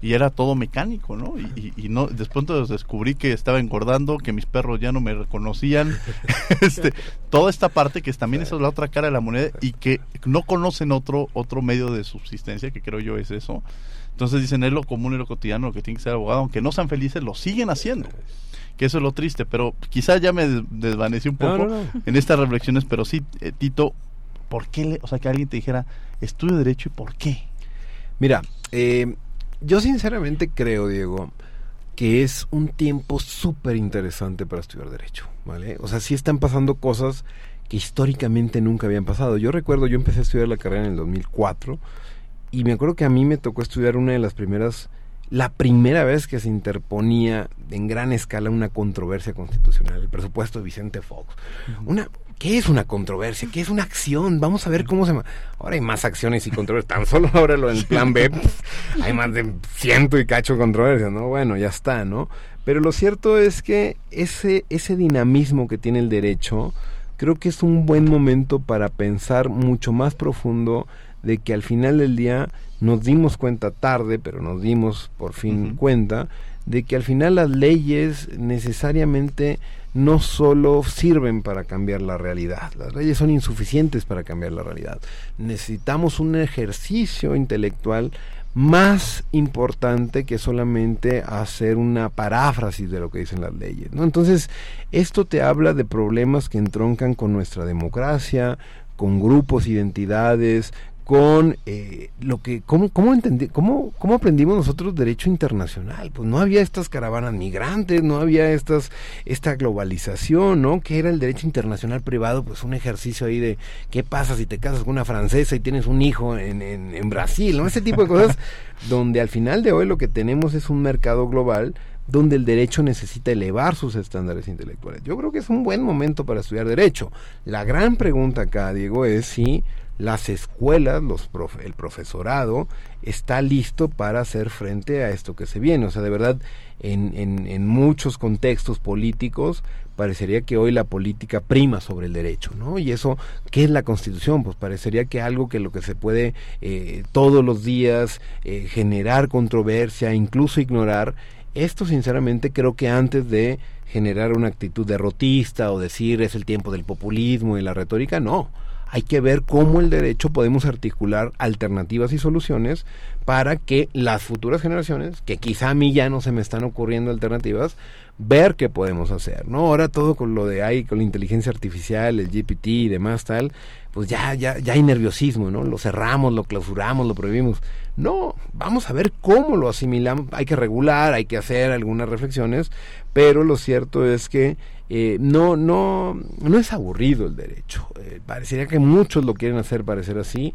S1: y era todo mecánico, ¿no? Y, y, no, después descubrí que estaba engordando, que mis perros ya no me reconocían, este, toda esta parte que también es la otra cara de la moneda y que no conocen otro otro medio de subsistencia, que creo yo es eso. Entonces dicen, es lo común y lo cotidiano, lo que tiene que ser abogado, aunque no sean felices, lo siguen haciendo. Que eso es lo triste, pero quizás ya me desvanecí un poco en estas reflexiones, pero sí, eh, Tito, ¿por qué? Le, o sea, que alguien te dijera, estudio Derecho y ¿por qué?
S10: Mira, eh, yo sinceramente creo, Diego, que es un tiempo súper interesante para estudiar Derecho, ¿vale? O sea, sí están pasando cosas que históricamente nunca habían pasado. Yo recuerdo, yo empecé a estudiar la carrera en el 2004 y me acuerdo que a mí me tocó estudiar una de las primeras, la primera vez que se interponía en gran escala una controversia constitucional, el presupuesto de Vicente Fox. Una, ¿Qué es una controversia? ¿Qué es una acción? Vamos a ver cómo se... Ahora hay más acciones y controversias. Tan solo ahora lo en plan B hay más de ciento y cacho controversias, ¿no? Bueno, ya está, ¿no? Pero lo cierto es que ese, ese dinamismo que tiene el derecho, creo que es un buen momento para pensar mucho más profundo de que al final del día nos dimos cuenta tarde, pero nos dimos por fin cuenta, de que al final las leyes necesariamente no solo sirven para cambiar la realidad, las leyes son insuficientes para cambiar la realidad. Necesitamos un ejercicio intelectual más importante que solamente hacer una paráfrasis de lo que dicen las leyes. ¿no? Entonces, esto te habla de problemas que entroncan con nuestra democracia, con grupos, identidades, con eh, lo que cómo cómo entendí cómo cómo aprendimos nosotros derecho internacional pues no había estas caravanas migrantes no había estas esta globalización no que era el derecho internacional privado pues un ejercicio ahí de qué pasa si te casas con una francesa y tienes un hijo en, en, en Brasil no ese tipo de cosas donde al final de hoy lo que tenemos es un mercado global donde el derecho necesita elevar sus estándares intelectuales. Yo creo que es un buen momento para estudiar derecho. La gran pregunta acá, Diego, es si las escuelas, los el profesorado está listo para hacer frente a esto que se viene. O sea, de verdad, en, en, en, muchos contextos políticos parecería que hoy la política prima sobre el derecho, ¿no? Y eso, ¿qué es la Constitución? Pues parecería que algo que lo que se puede eh, todos los días eh, generar controversia, incluso ignorar, esto sinceramente creo que antes de generar una actitud derrotista o decir es el tiempo del populismo y la retórica, no hay que ver cómo el derecho podemos articular alternativas y soluciones para que las futuras generaciones, que quizá a mí ya no se me están ocurriendo alternativas, ver qué podemos hacer, ¿no? Ahora todo con lo de ahí, con la inteligencia artificial, el GPT y demás tal, pues ya, ya, ya hay nerviosismo, ¿no? Lo cerramos, lo clausuramos, lo prohibimos. No, vamos a ver cómo lo asimilamos. Hay que regular, hay que hacer algunas reflexiones, pero lo cierto es que eh, no, no, no es aburrido el derecho. Eh, parecería que muchos lo quieren hacer parecer así,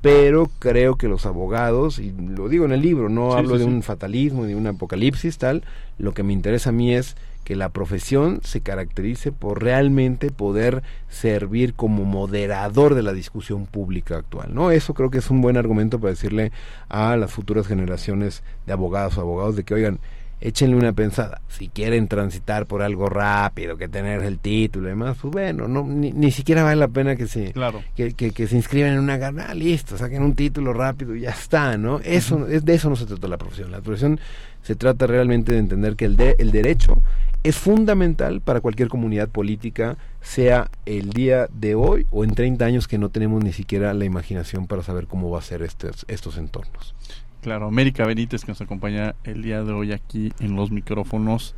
S10: pero creo que los abogados, y lo digo en el libro, no hablo de un fatalismo, de un apocalipsis tal, lo que me interesa a mí es que la profesión se caracterice por realmente poder servir como moderador de la discusión pública actual, ¿no? Eso creo que es un buen argumento para decirle a las futuras generaciones de abogados o abogados de que, oigan, échenle una pensada. Si quieren transitar por algo rápido, que tener el título y demás, pues bueno, no, ni, siquiera vale la pena que se, que, que, se inscriban en una gana, ah, listo, saquen un título rápido y ya está, ¿no? Eso, es, de eso no se trata la profesión. La profesión se trata realmente de entender que el, de, el derecho es fundamental para cualquier comunidad política, sea el día de hoy o en 30 años que no tenemos ni siquiera la imaginación para saber cómo va a ser estos, estos entornos.
S1: Claro, América Benítez que nos acompaña el día de hoy aquí en los micrófonos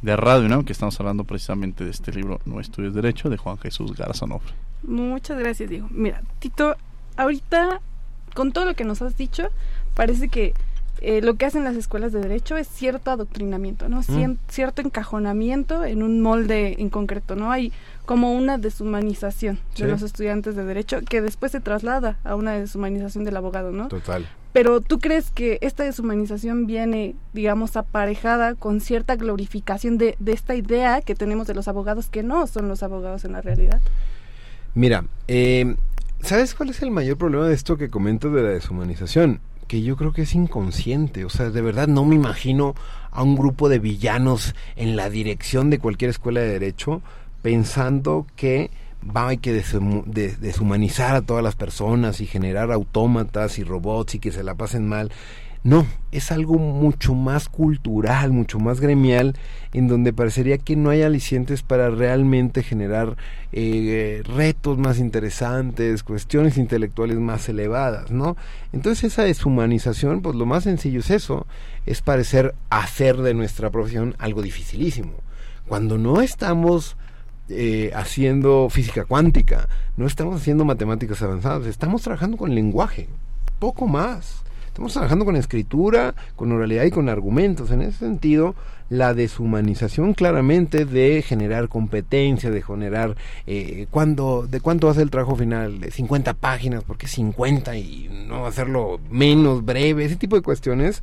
S1: de Radio UNAM, que estamos hablando precisamente de este libro No estudies Derecho, de Juan Jesús Garzanofre.
S2: Muchas gracias, Diego. Mira, Tito, ahorita, con todo lo que nos has dicho, parece que eh, lo que hacen las escuelas de derecho es cierto adoctrinamiento, ¿no?
S10: Mm.
S2: Cierto encajonamiento en un molde en concreto, ¿no? Hay como una deshumanización
S10: Sí.
S2: de los estudiantes de derecho que después se traslada a una deshumanización del abogado, ¿no?
S10: Total.
S2: Pero tú crees que esta deshumanización viene, digamos, aparejada con cierta glorificación de, de esta idea que tenemos de los abogados que no son los abogados en la realidad.
S10: Mira, eh, ¿sabes cuál es el mayor problema de esto que comento de la deshumanización? Que yo creo que es inconsciente, o sea, de verdad no me imagino a un grupo de villanos en la dirección de cualquier escuela de derecho pensando que va hay que deshumanizar a todas las personas y generar autómatas y robots y que se la pasen mal. No, es algo mucho más cultural, mucho más gremial, en donde parecería que no hay alicientes para realmente generar eh, retos más interesantes, cuestiones intelectuales más elevadas, ¿no? Entonces esa deshumanización, pues lo más sencillo es eso, es parecer hacer de nuestra profesión algo dificilísimo. Cuando no estamos eh, haciendo física cuántica, no estamos haciendo matemáticas avanzadas, estamos trabajando con lenguaje, poco más. Estamos trabajando con escritura, con oralidad y con argumentos. En ese sentido, la deshumanización claramente de generar competencia, de generar eh, cuando, de cuánto hace el trabajo final, de 50 páginas, ¿por qué 50 y no hacerlo menos breve? Ese tipo de cuestiones,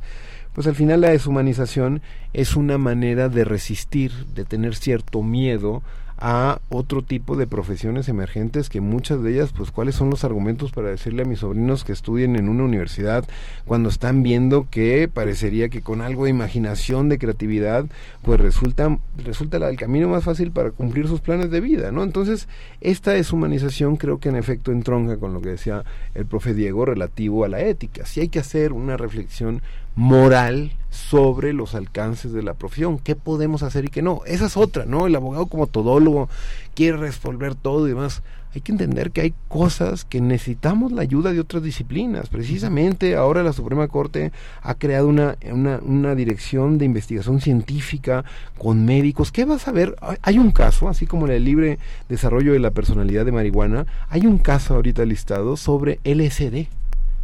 S10: pues al final la deshumanización es una manera de resistir, de tener cierto miedo a otro tipo de profesiones emergentes que muchas de ellas, pues cuáles son los argumentos para decirle a mis sobrinos que estudien en una universidad cuando están viendo que parecería que con algo de imaginación, de creatividad, pues resulta, resulta el camino más fácil para cumplir sus planes de vida, ¿no? Entonces, esta deshumanización creo que en efecto entronca con lo que decía el profe Diego relativo a la ética. Si hay que hacer una reflexión moral sobre los alcances de la profesión, qué podemos hacer y qué no. Esa es otra, ¿no? El abogado como todólogo quiere resolver todo y demás. Hay que entender que hay cosas que necesitamos la ayuda de otras disciplinas. Precisamente ahora la Suprema Corte ha creado una, una, una dirección de investigación científica con médicos. ¿Qué vas a ver? Hay- un caso, así como en el libre desarrollo de la personalidad de marihuana, hay un caso ahorita listado sobre LSD,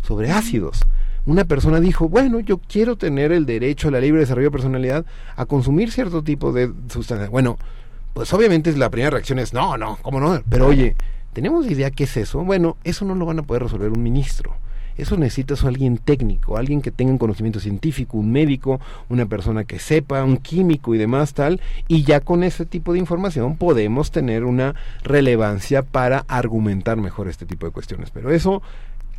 S10: sobre ácidos una persona dijo, bueno, yo quiero tener el derecho a la libre desarrollo de personalidad a consumir cierto tipo de sustancias. Bueno, pues obviamente la primera reacción es, no, no, ¿cómo no? Pero oye, ¿tenemos idea qué es eso? Bueno, eso no lo van a poder resolver un ministro. Eso necesitas a alguien técnico, alguien que tenga un conocimiento científico, un médico, una persona que sepa, un químico y demás tal, y ya con ese tipo de información podemos tener una relevancia para argumentar mejor este tipo de cuestiones. Pero eso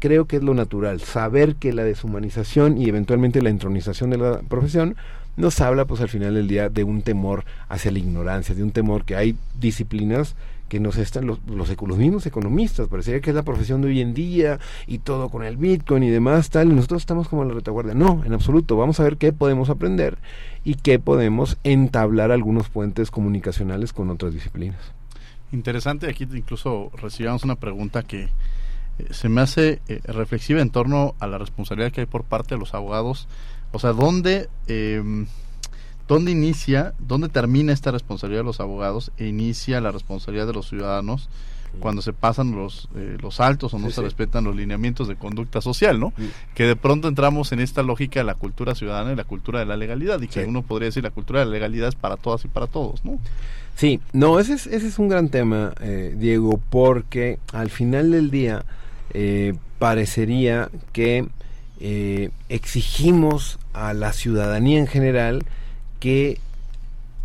S10: creo que es lo natural, saber que la deshumanización y eventualmente la entronización de la profesión nos habla pues al final del día de un temor hacia la ignorancia, de un temor que hay disciplinas que nos están los, los, los mismos economistas, parecería que es la profesión de hoy en día y todo con el Bitcoin y demás tal, y nosotros estamos como en la retaguardia. No, en absoluto, vamos a ver qué podemos aprender y qué podemos entablar algunos puentes comunicacionales con otras disciplinas.
S1: Interesante, aquí incluso recibíamos una pregunta que se me hace eh, reflexiva en torno a la responsabilidad que hay por parte de los abogados. O sea, ¿dónde, eh, ¿dónde inicia, dónde termina esta responsabilidad de los abogados e inicia la responsabilidad de los ciudadanos cuando se pasan los, eh, los altos o no
S10: Sí,
S1: se
S10: sí.
S1: respetan los lineamientos de conducta social, ¿no? Que de pronto entramos en esta lógica de la cultura ciudadana y la cultura de la legalidad y que uno podría decir la cultura de la legalidad es para todas y para todos, ¿no?
S10: Sí, no, ese es, ese es un gran tema, eh, Diego, porque al final del día eh, parecería que eh, exigimos a la ciudadanía en general que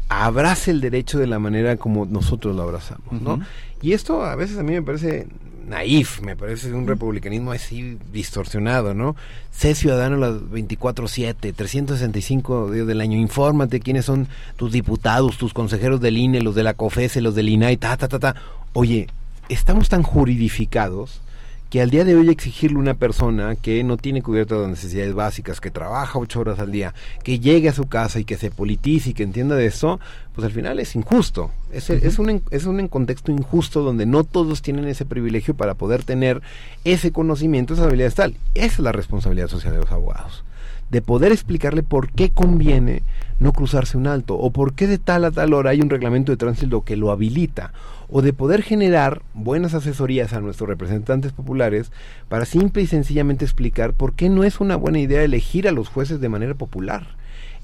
S10: abrace el derecho de la manera como nosotros lo abrazamos, ¿no? Y esto a veces a mí me parece naif, me parece un republicanismo así distorsionado, ¿no? Sé ciudadano las 24/7, 365 días del año, infórmate quiénes son tus diputados, tus consejeros del INE, los de la COFESE, los del INAI, ta, ta, ta, ta. Oye, estamos tan juridificados que al día de hoy exigirle a una persona que no tiene cubiertas las necesidades básicas, que trabaja ocho horas al día, que llegue a su casa y que se politice y que entienda de eso, pues al final es injusto. Es, es, un, es un contexto injusto donde no todos tienen ese privilegio para poder tener ese conocimiento, esa habilidad tal. Esa es la responsabilidad social de los abogados. De poder explicarle por qué conviene no cruzarse un alto o por qué de tal a tal hora hay un reglamento de tránsito que lo habilita o de poder generar buenas asesorías a nuestros representantes populares para simple y sencillamente explicar por qué no es una buena idea elegir a los jueces de manera popular.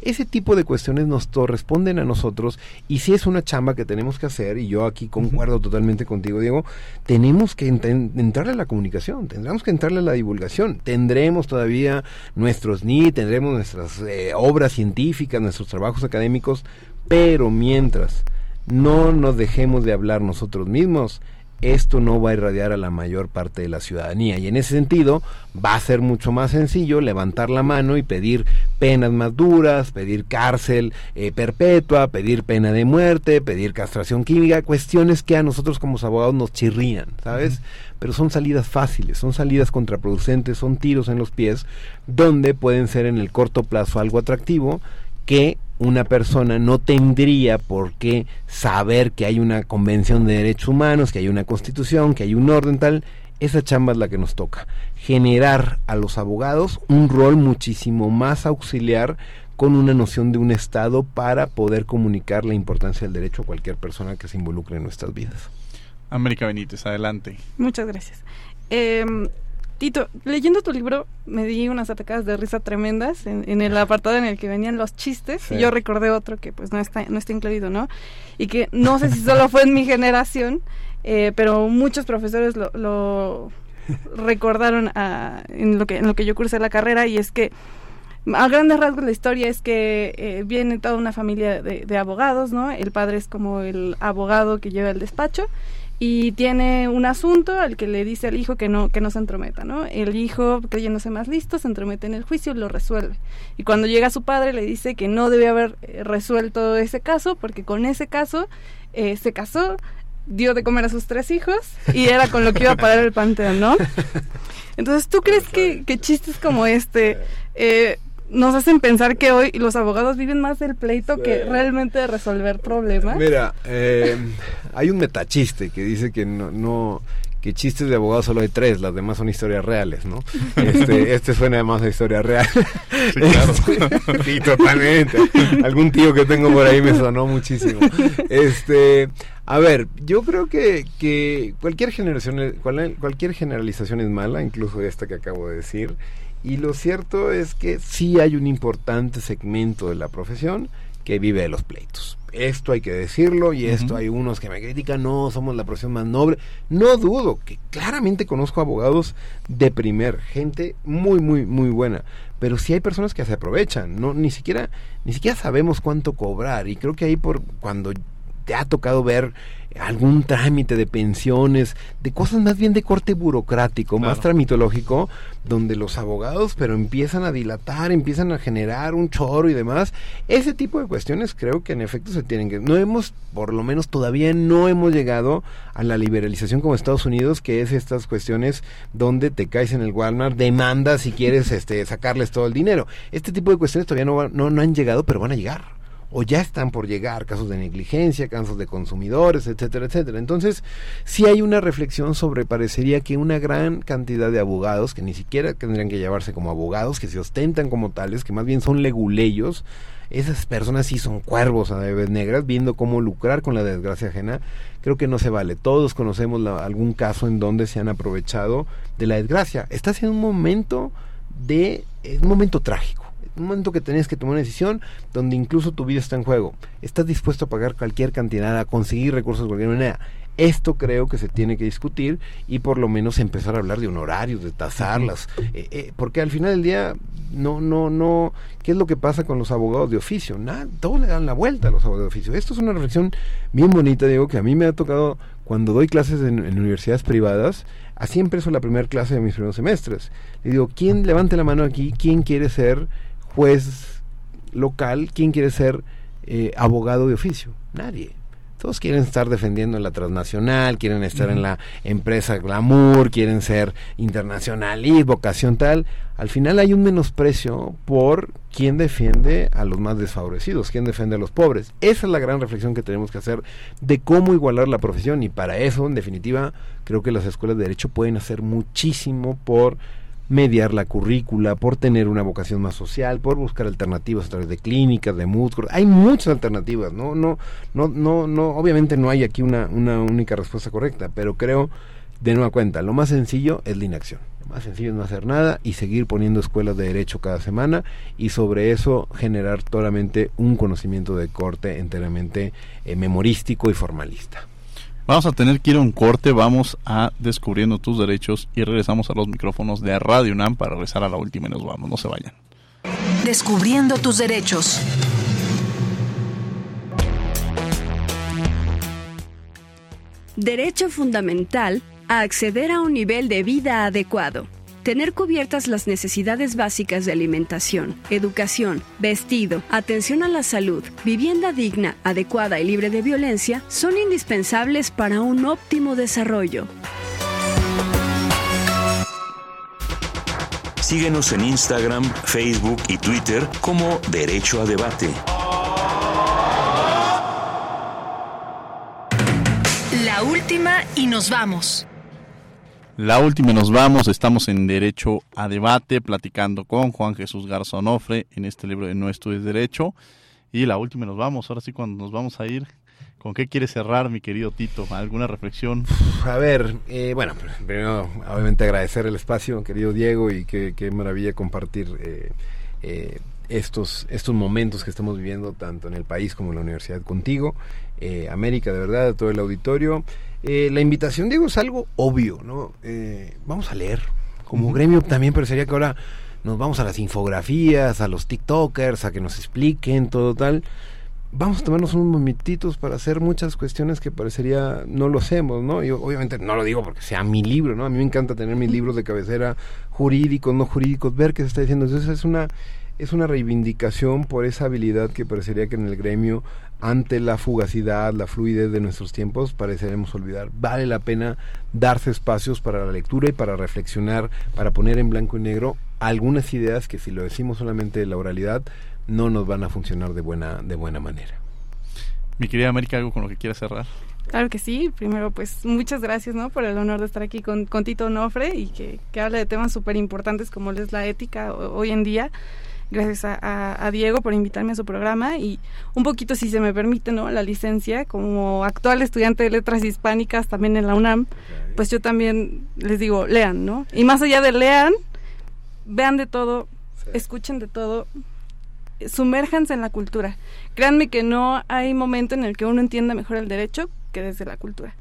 S10: Ese tipo de cuestiones nos corresponden a nosotros y si es una chamba que tenemos que hacer, y yo aquí concuerdo totalmente contigo, Diego, tenemos que entrarle a la comunicación, tendremos que entrarle a la divulgación, tendremos todavía nuestros NI, tendremos nuestras eh, obras científicas, nuestros trabajos académicos, pero mientras no nos dejemos de hablar nosotros mismos, esto no va a irradiar a la mayor parte de la ciudadanía. Y en ese sentido va a ser mucho más sencillo levantar la mano y pedir penas más duras, pedir cárcel eh, perpetua, pedir pena de muerte, pedir castración química, cuestiones que a nosotros como abogados nos chirrían, ¿sabes? Pero son salidas fáciles, son salidas contraproducentes, son tiros en los pies, donde pueden ser en el corto plazo algo atractivo que una persona no tendría por qué saber que hay una convención de derechos humanos, que hay una constitución, que hay un orden tal. Esa chamba es la que nos toca. Generar a los abogados un rol muchísimo más auxiliar con una noción de un Estado para poder comunicar la importancia del derecho a cualquier persona que se involucre en nuestras vidas.
S1: América Benítez, adelante.
S2: Muchas gracias. Eh, Tito, leyendo tu libro me di unas atacadas de risa tremendas en, el apartado en el que venían los chistes. Y yo recordé otro que pues no está, no está incluido, ¿no? Y que no sé si solo fue en mi generación, eh, pero muchos profesores lo, recordaron en, lo que, en lo que yo cursé la carrera. Y es que a grandes rasgos la historia es que eh, viene toda una familia de, de, abogados, ¿no? El padre es como el abogado que lleva el despacho y tiene un asunto al que le dice al hijo que no que no se entrometa, ¿no? El hijo, creyéndose más listo, se entromete en el juicio y lo resuelve. Y cuando llega su padre le dice que no debe haber eh, resuelto ese caso porque con ese caso eh, se casó, dio de comer a sus tres hijos y era con lo que iba a pagar el panteón, ¿no? Entonces, ¿tú crees que, que chistes como este eh, nos hacen pensar que hoy los abogados viven más del pleito que realmente de resolver problemas.
S10: Mira, eh, hay un metachiste que dice que no, no que chistes de abogados solo hay tres, las demás son historias reales, ¿no? Este, este suena además a historia real. Sí, claro. sí, totalmente. Algún tío que tengo por ahí me sonó muchísimo. Este, a ver, yo creo que, que cualquier generación, cualquier generalización es mala, incluso esta que acabo de decir. Y lo cierto es que sí hay un importante segmento de la profesión que vive de los pleitos. Esto hay que decirlo y esto hay unos que me critican, no, somos la profesión más noble. No dudo que claramente conozco abogados de primer, gente muy, muy, muy buena. Pero sí hay personas que se aprovechan, no, ni siquiera, ni siquiera sabemos cuánto cobrar. Y creo que ahí por cuando te ha tocado ver algún trámite de pensiones, de cosas más bien de corte burocrático, más tramitológico, donde los abogados pero empiezan a dilatar, empiezan a generar un choro y demás. Ese tipo de cuestiones creo que en efecto se tienen que... No hemos, por lo menos todavía no hemos llegado a la liberalización como Estados Unidos, que es estas cuestiones donde te caes en el Walmart, demandas si quieres este, sacarles todo el dinero. Este tipo de cuestiones todavía no, no, no han llegado, pero van a llegar o ya están por llegar casos de negligencia, casos de consumidores, etcétera, etcétera. Entonces, sí hay una reflexión sobre, parecería que una gran cantidad de abogados, que ni siquiera tendrían que llevarse como abogados, que se ostentan como tales, que más bien son leguleyos, esas personas sí son cuervos a vez negras, viendo cómo lucrar con la desgracia ajena, creo que no se vale. Todos conocemos algún caso en donde se han aprovechado de la desgracia. Estás en un momento de, un momento trágico un momento que tenés que tomar una decisión donde incluso tu vida está en juego. Estás dispuesto a pagar cualquier cantidad, a conseguir recursos de cualquier manera. Esto creo que se tiene que discutir y por lo menos empezar a hablar de honorarios, de tasarlas, eh, eh, porque al final del día no, no, no, ¿qué es lo que pasa con los abogados de oficio? Nada, todos le dan la vuelta a los abogados de oficio. Esto es una reflexión bien bonita, digo, que a mí me ha tocado cuando doy clases en, en universidades privadas, así empezó la primera clase de mis primeros semestres. Le digo, ¿quién levante la mano aquí? ¿Quién quiere ser juez local, ¿quién quiere ser eh, abogado de oficio? Nadie. Todos quieren estar defendiendo la transnacional, quieren estar en la empresa glamour, quieren ser internacional y vocación tal. Al final hay un menosprecio por quién defiende a los más desfavorecidos, quién defiende a los pobres. Esa es la gran reflexión que tenemos que hacer de cómo igualar la profesión y para eso, en definitiva, creo que las escuelas de derecho pueden hacer muchísimo por mediar la currícula, por tener una vocación más social, por buscar alternativas a través de clínicas, de mood. Hay muchas alternativas, ¿no? No, no, no, no, obviamente no hay aquí una, una única respuesta correcta, pero creo, de nueva cuenta, lo más sencillo es la inacción. Lo más sencillo es no hacer nada y seguir poniendo escuelas de derecho cada semana y sobre eso generar solamente un conocimiento de corte enteramente eh, memorístico y formalista.
S1: Vamos a tener que ir a un corte, vamos a Descubriendo tus derechos y regresamos a los micrófonos de Radio UNAM para regresar a la última y nos vamos, no se vayan.
S11: Descubriendo tus derechos.
S12: Derecho fundamental a acceder a un nivel de vida adecuado. Tener cubiertas las necesidades básicas de alimentación, educación, vestido, atención a la salud, vivienda digna, adecuada y libre de violencia son indispensables para un óptimo desarrollo.
S9: Síguenos en Instagram, Facebook y Twitter como Derecho a Debate.
S11: La última y nos vamos.
S1: La última nos vamos, estamos en Derecho a Debate, platicando con Juan Jesús Garzonofre en este libro de No estudies Derecho. Y la última nos vamos, ahora sí cuando nos vamos a ir, ¿con qué quiere cerrar mi querido Tito? ¿Alguna reflexión?
S10: A ver, eh, bueno, primero obviamente agradecer el espacio, querido Diego, y qué, qué maravilla compartir eh, eh, estos, estos momentos que estamos viviendo tanto en el país como en la universidad contigo. América, de verdad, todo el auditorio. Eh, la invitación, Diego, es algo obvio, ¿no? Eh, vamos a leer. Como gremio también parecería que ahora nos vamos a las infografías, a los TikTokers, a que nos expliquen todo tal. Vamos a tomarnos unos momentitos para hacer muchas cuestiones que parecería no lo hacemos, ¿no? Yo obviamente no lo digo porque sea mi libro, ¿no? A mí me encanta tener mis libros de cabecera jurídicos, no jurídicos, ver qué se está diciendo. Entonces es una es una reivindicación por esa habilidad que parecería que en el gremio, ante la fugacidad, la fluidez de nuestros tiempos, pareceremos olvidar. Vale la pena darse espacios para la lectura y para reflexionar, para poner en blanco y negro algunas ideas que si lo decimos solamente de la oralidad, no nos van a funcionar de buena, de buena manera.
S1: Mi querida América, ¿algo con lo que quieras cerrar?
S2: Claro que sí. Primero, pues muchas gracias ¿no? por el honor de estar aquí con, con Tito Nofre y que, que habla de temas súper importantes como es la ética hoy en día gracias a, Diego por invitarme a su programa y un poquito, si se me permite, ¿no? La licencia, como actual estudiante de letras hispánicas también en la UNAM, pues yo también les digo, lean, ¿no? Y más allá de lean, vean de todo, escuchen de todo, sumérjanse en la cultura. Créanme que no hay momento en el que uno entienda mejor el derecho que desde la cultura.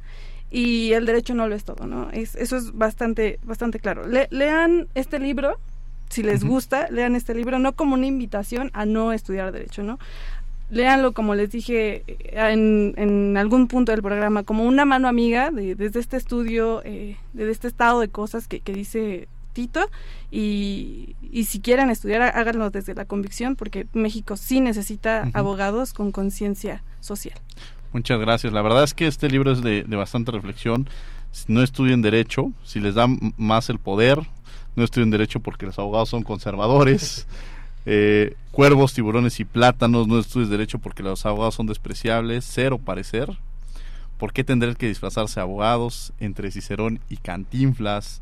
S2: Y el derecho no lo es todo, ¿no? Es, eso es bastante, bastante claro. lean este libro, si les gusta, lean este libro, no como una invitación a no estudiar derecho, ¿no? Léanlo, como les dije en, en algún punto del programa, como una mano amiga de, desde este estudio, eh, desde este estado de cosas que, que dice Tito y, y, si quieren estudiar, háganlo desde la convicción, porque México sí necesita abogados con conciencia social.
S1: Muchas gracias. La verdad es que este libro es de, de bastante reflexión. No estudien derecho, si les da más el poder, no estoy en derecho porque los abogados son conservadores. Eh, cuervos, tiburones y plátanos, no estudies derecho porque los abogados son despreciables, cero parecer. ¿Por qué tendré que disfrazarse abogados entre Cicerón y Cantinflas?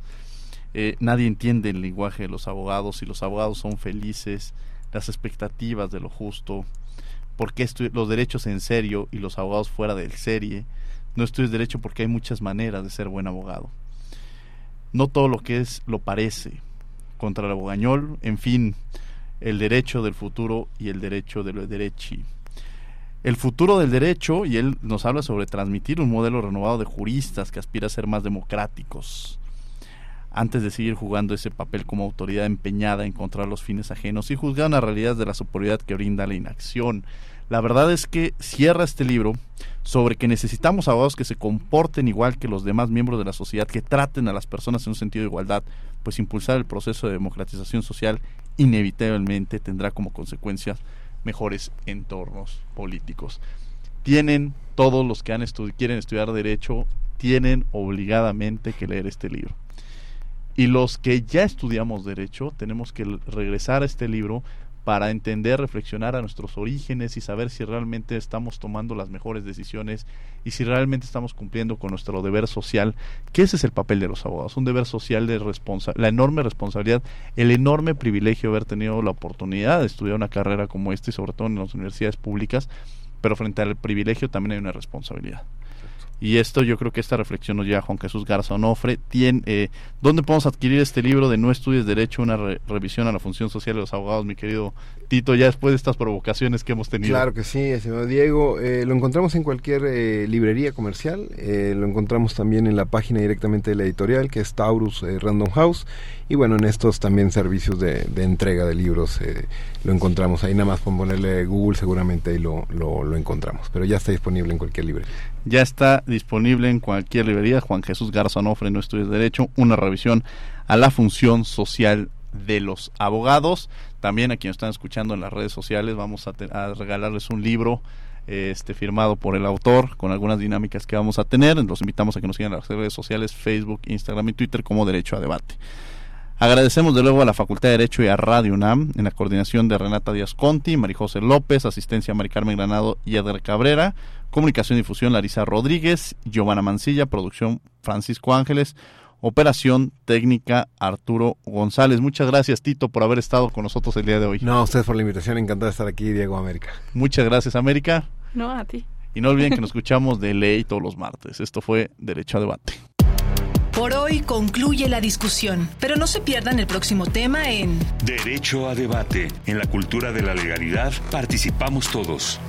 S1: Eh, nadie entiende el lenguaje de los abogados y los abogados son felices, las expectativas de lo justo. ¿Por qué los derechos en serio y los abogados fuera del serie? No estudies derecho porque hay muchas maneras de ser buen abogado no todo lo que es lo parece. Contra el abogañol, en fin, el derecho del futuro y el derecho de lo derechi. El futuro del derecho, y él nos habla sobre transmitir un modelo renovado de juristas que aspira a ser más democráticos, antes de seguir jugando ese papel como autoridad empeñada en encontrar los fines ajenos y juzgar la realidad de la superioridad que brinda la inacción. La verdad es que cierra este libro sobre que necesitamos abogados que se comporten igual que los demás miembros de la sociedad, que traten a las personas en un sentido de igualdad, pues impulsar el proceso de democratización social inevitablemente tendrá como consecuencias mejores entornos políticos. Tienen todos los que han quieren estudiar derecho, tienen obligadamente que leer este libro. Y los que ya estudiamos derecho, tenemos que regresar a este libro para entender, reflexionar a nuestros orígenes y saber si realmente estamos tomando las mejores decisiones y si realmente estamos cumpliendo con nuestro deber social, que ese es el papel de los abogados, un deber social de responsa la enorme responsabilidad, el enorme privilegio de haber tenido la oportunidad de estudiar una carrera como esta y sobre todo en las universidades públicas, pero frente al privilegio también hay una responsabilidad. Y esto yo creo que esta reflexión nos lleva a Juan Jesús Garza Onofre. Tiene, eh, ¿Dónde podemos adquirir este libro de No estudies derecho, una revisión a la función social de los abogados, mi querido Tito, ya después de estas provocaciones que hemos tenido?
S10: Claro que sí, señor Diego. Eh, lo encontramos en cualquier eh, librería comercial. Eh, lo encontramos también en la página directamente de la editorial, que es Taurus Random House. Y bueno, en estos también servicios de, entrega de libros lo encontramos ahí. Nada más ponerle Google, seguramente ahí lo, lo, lo encontramos. Pero ya está disponible en cualquier librería.
S1: Ya está disponible en cualquier librería. Juan Jesús Garza Onofre, No Estudios de Derecho, una revisión a la función social de los abogados. También a quienes están escuchando en las redes sociales vamos a, regalarles un libro este firmado por el autor con algunas dinámicas que vamos a tener. Los invitamos a que nos sigan en las redes sociales Facebook, Instagram y Twitter como Derecho a Debate. Agradecemos de luego a la Facultad de Derecho y a Radio UNAM en la coordinación de Renata Díaz Conti, Marijose López, asistencia a Mari Carmen Granado y Eder Cabrera, comunicación y difusión Larisa Rodríguez, Giovanna Mancilla, producción Francisco Ángeles, operación técnica Arturo González. Muchas gracias Tito por haber estado con nosotros el día de hoy.
S10: No, a ustedes por la invitación, encantado de estar aquí, Diego América.
S1: Muchas gracias América.
S2: No, a ti.
S1: Y no olviden que nos escuchamos de ley todos los martes. Esto fue Derecho a Debate.
S11: Por hoy concluye la discusión, pero no se pierdan el próximo tema en
S9: Derecho a debate. En la cultura de la legalidad participamos todos.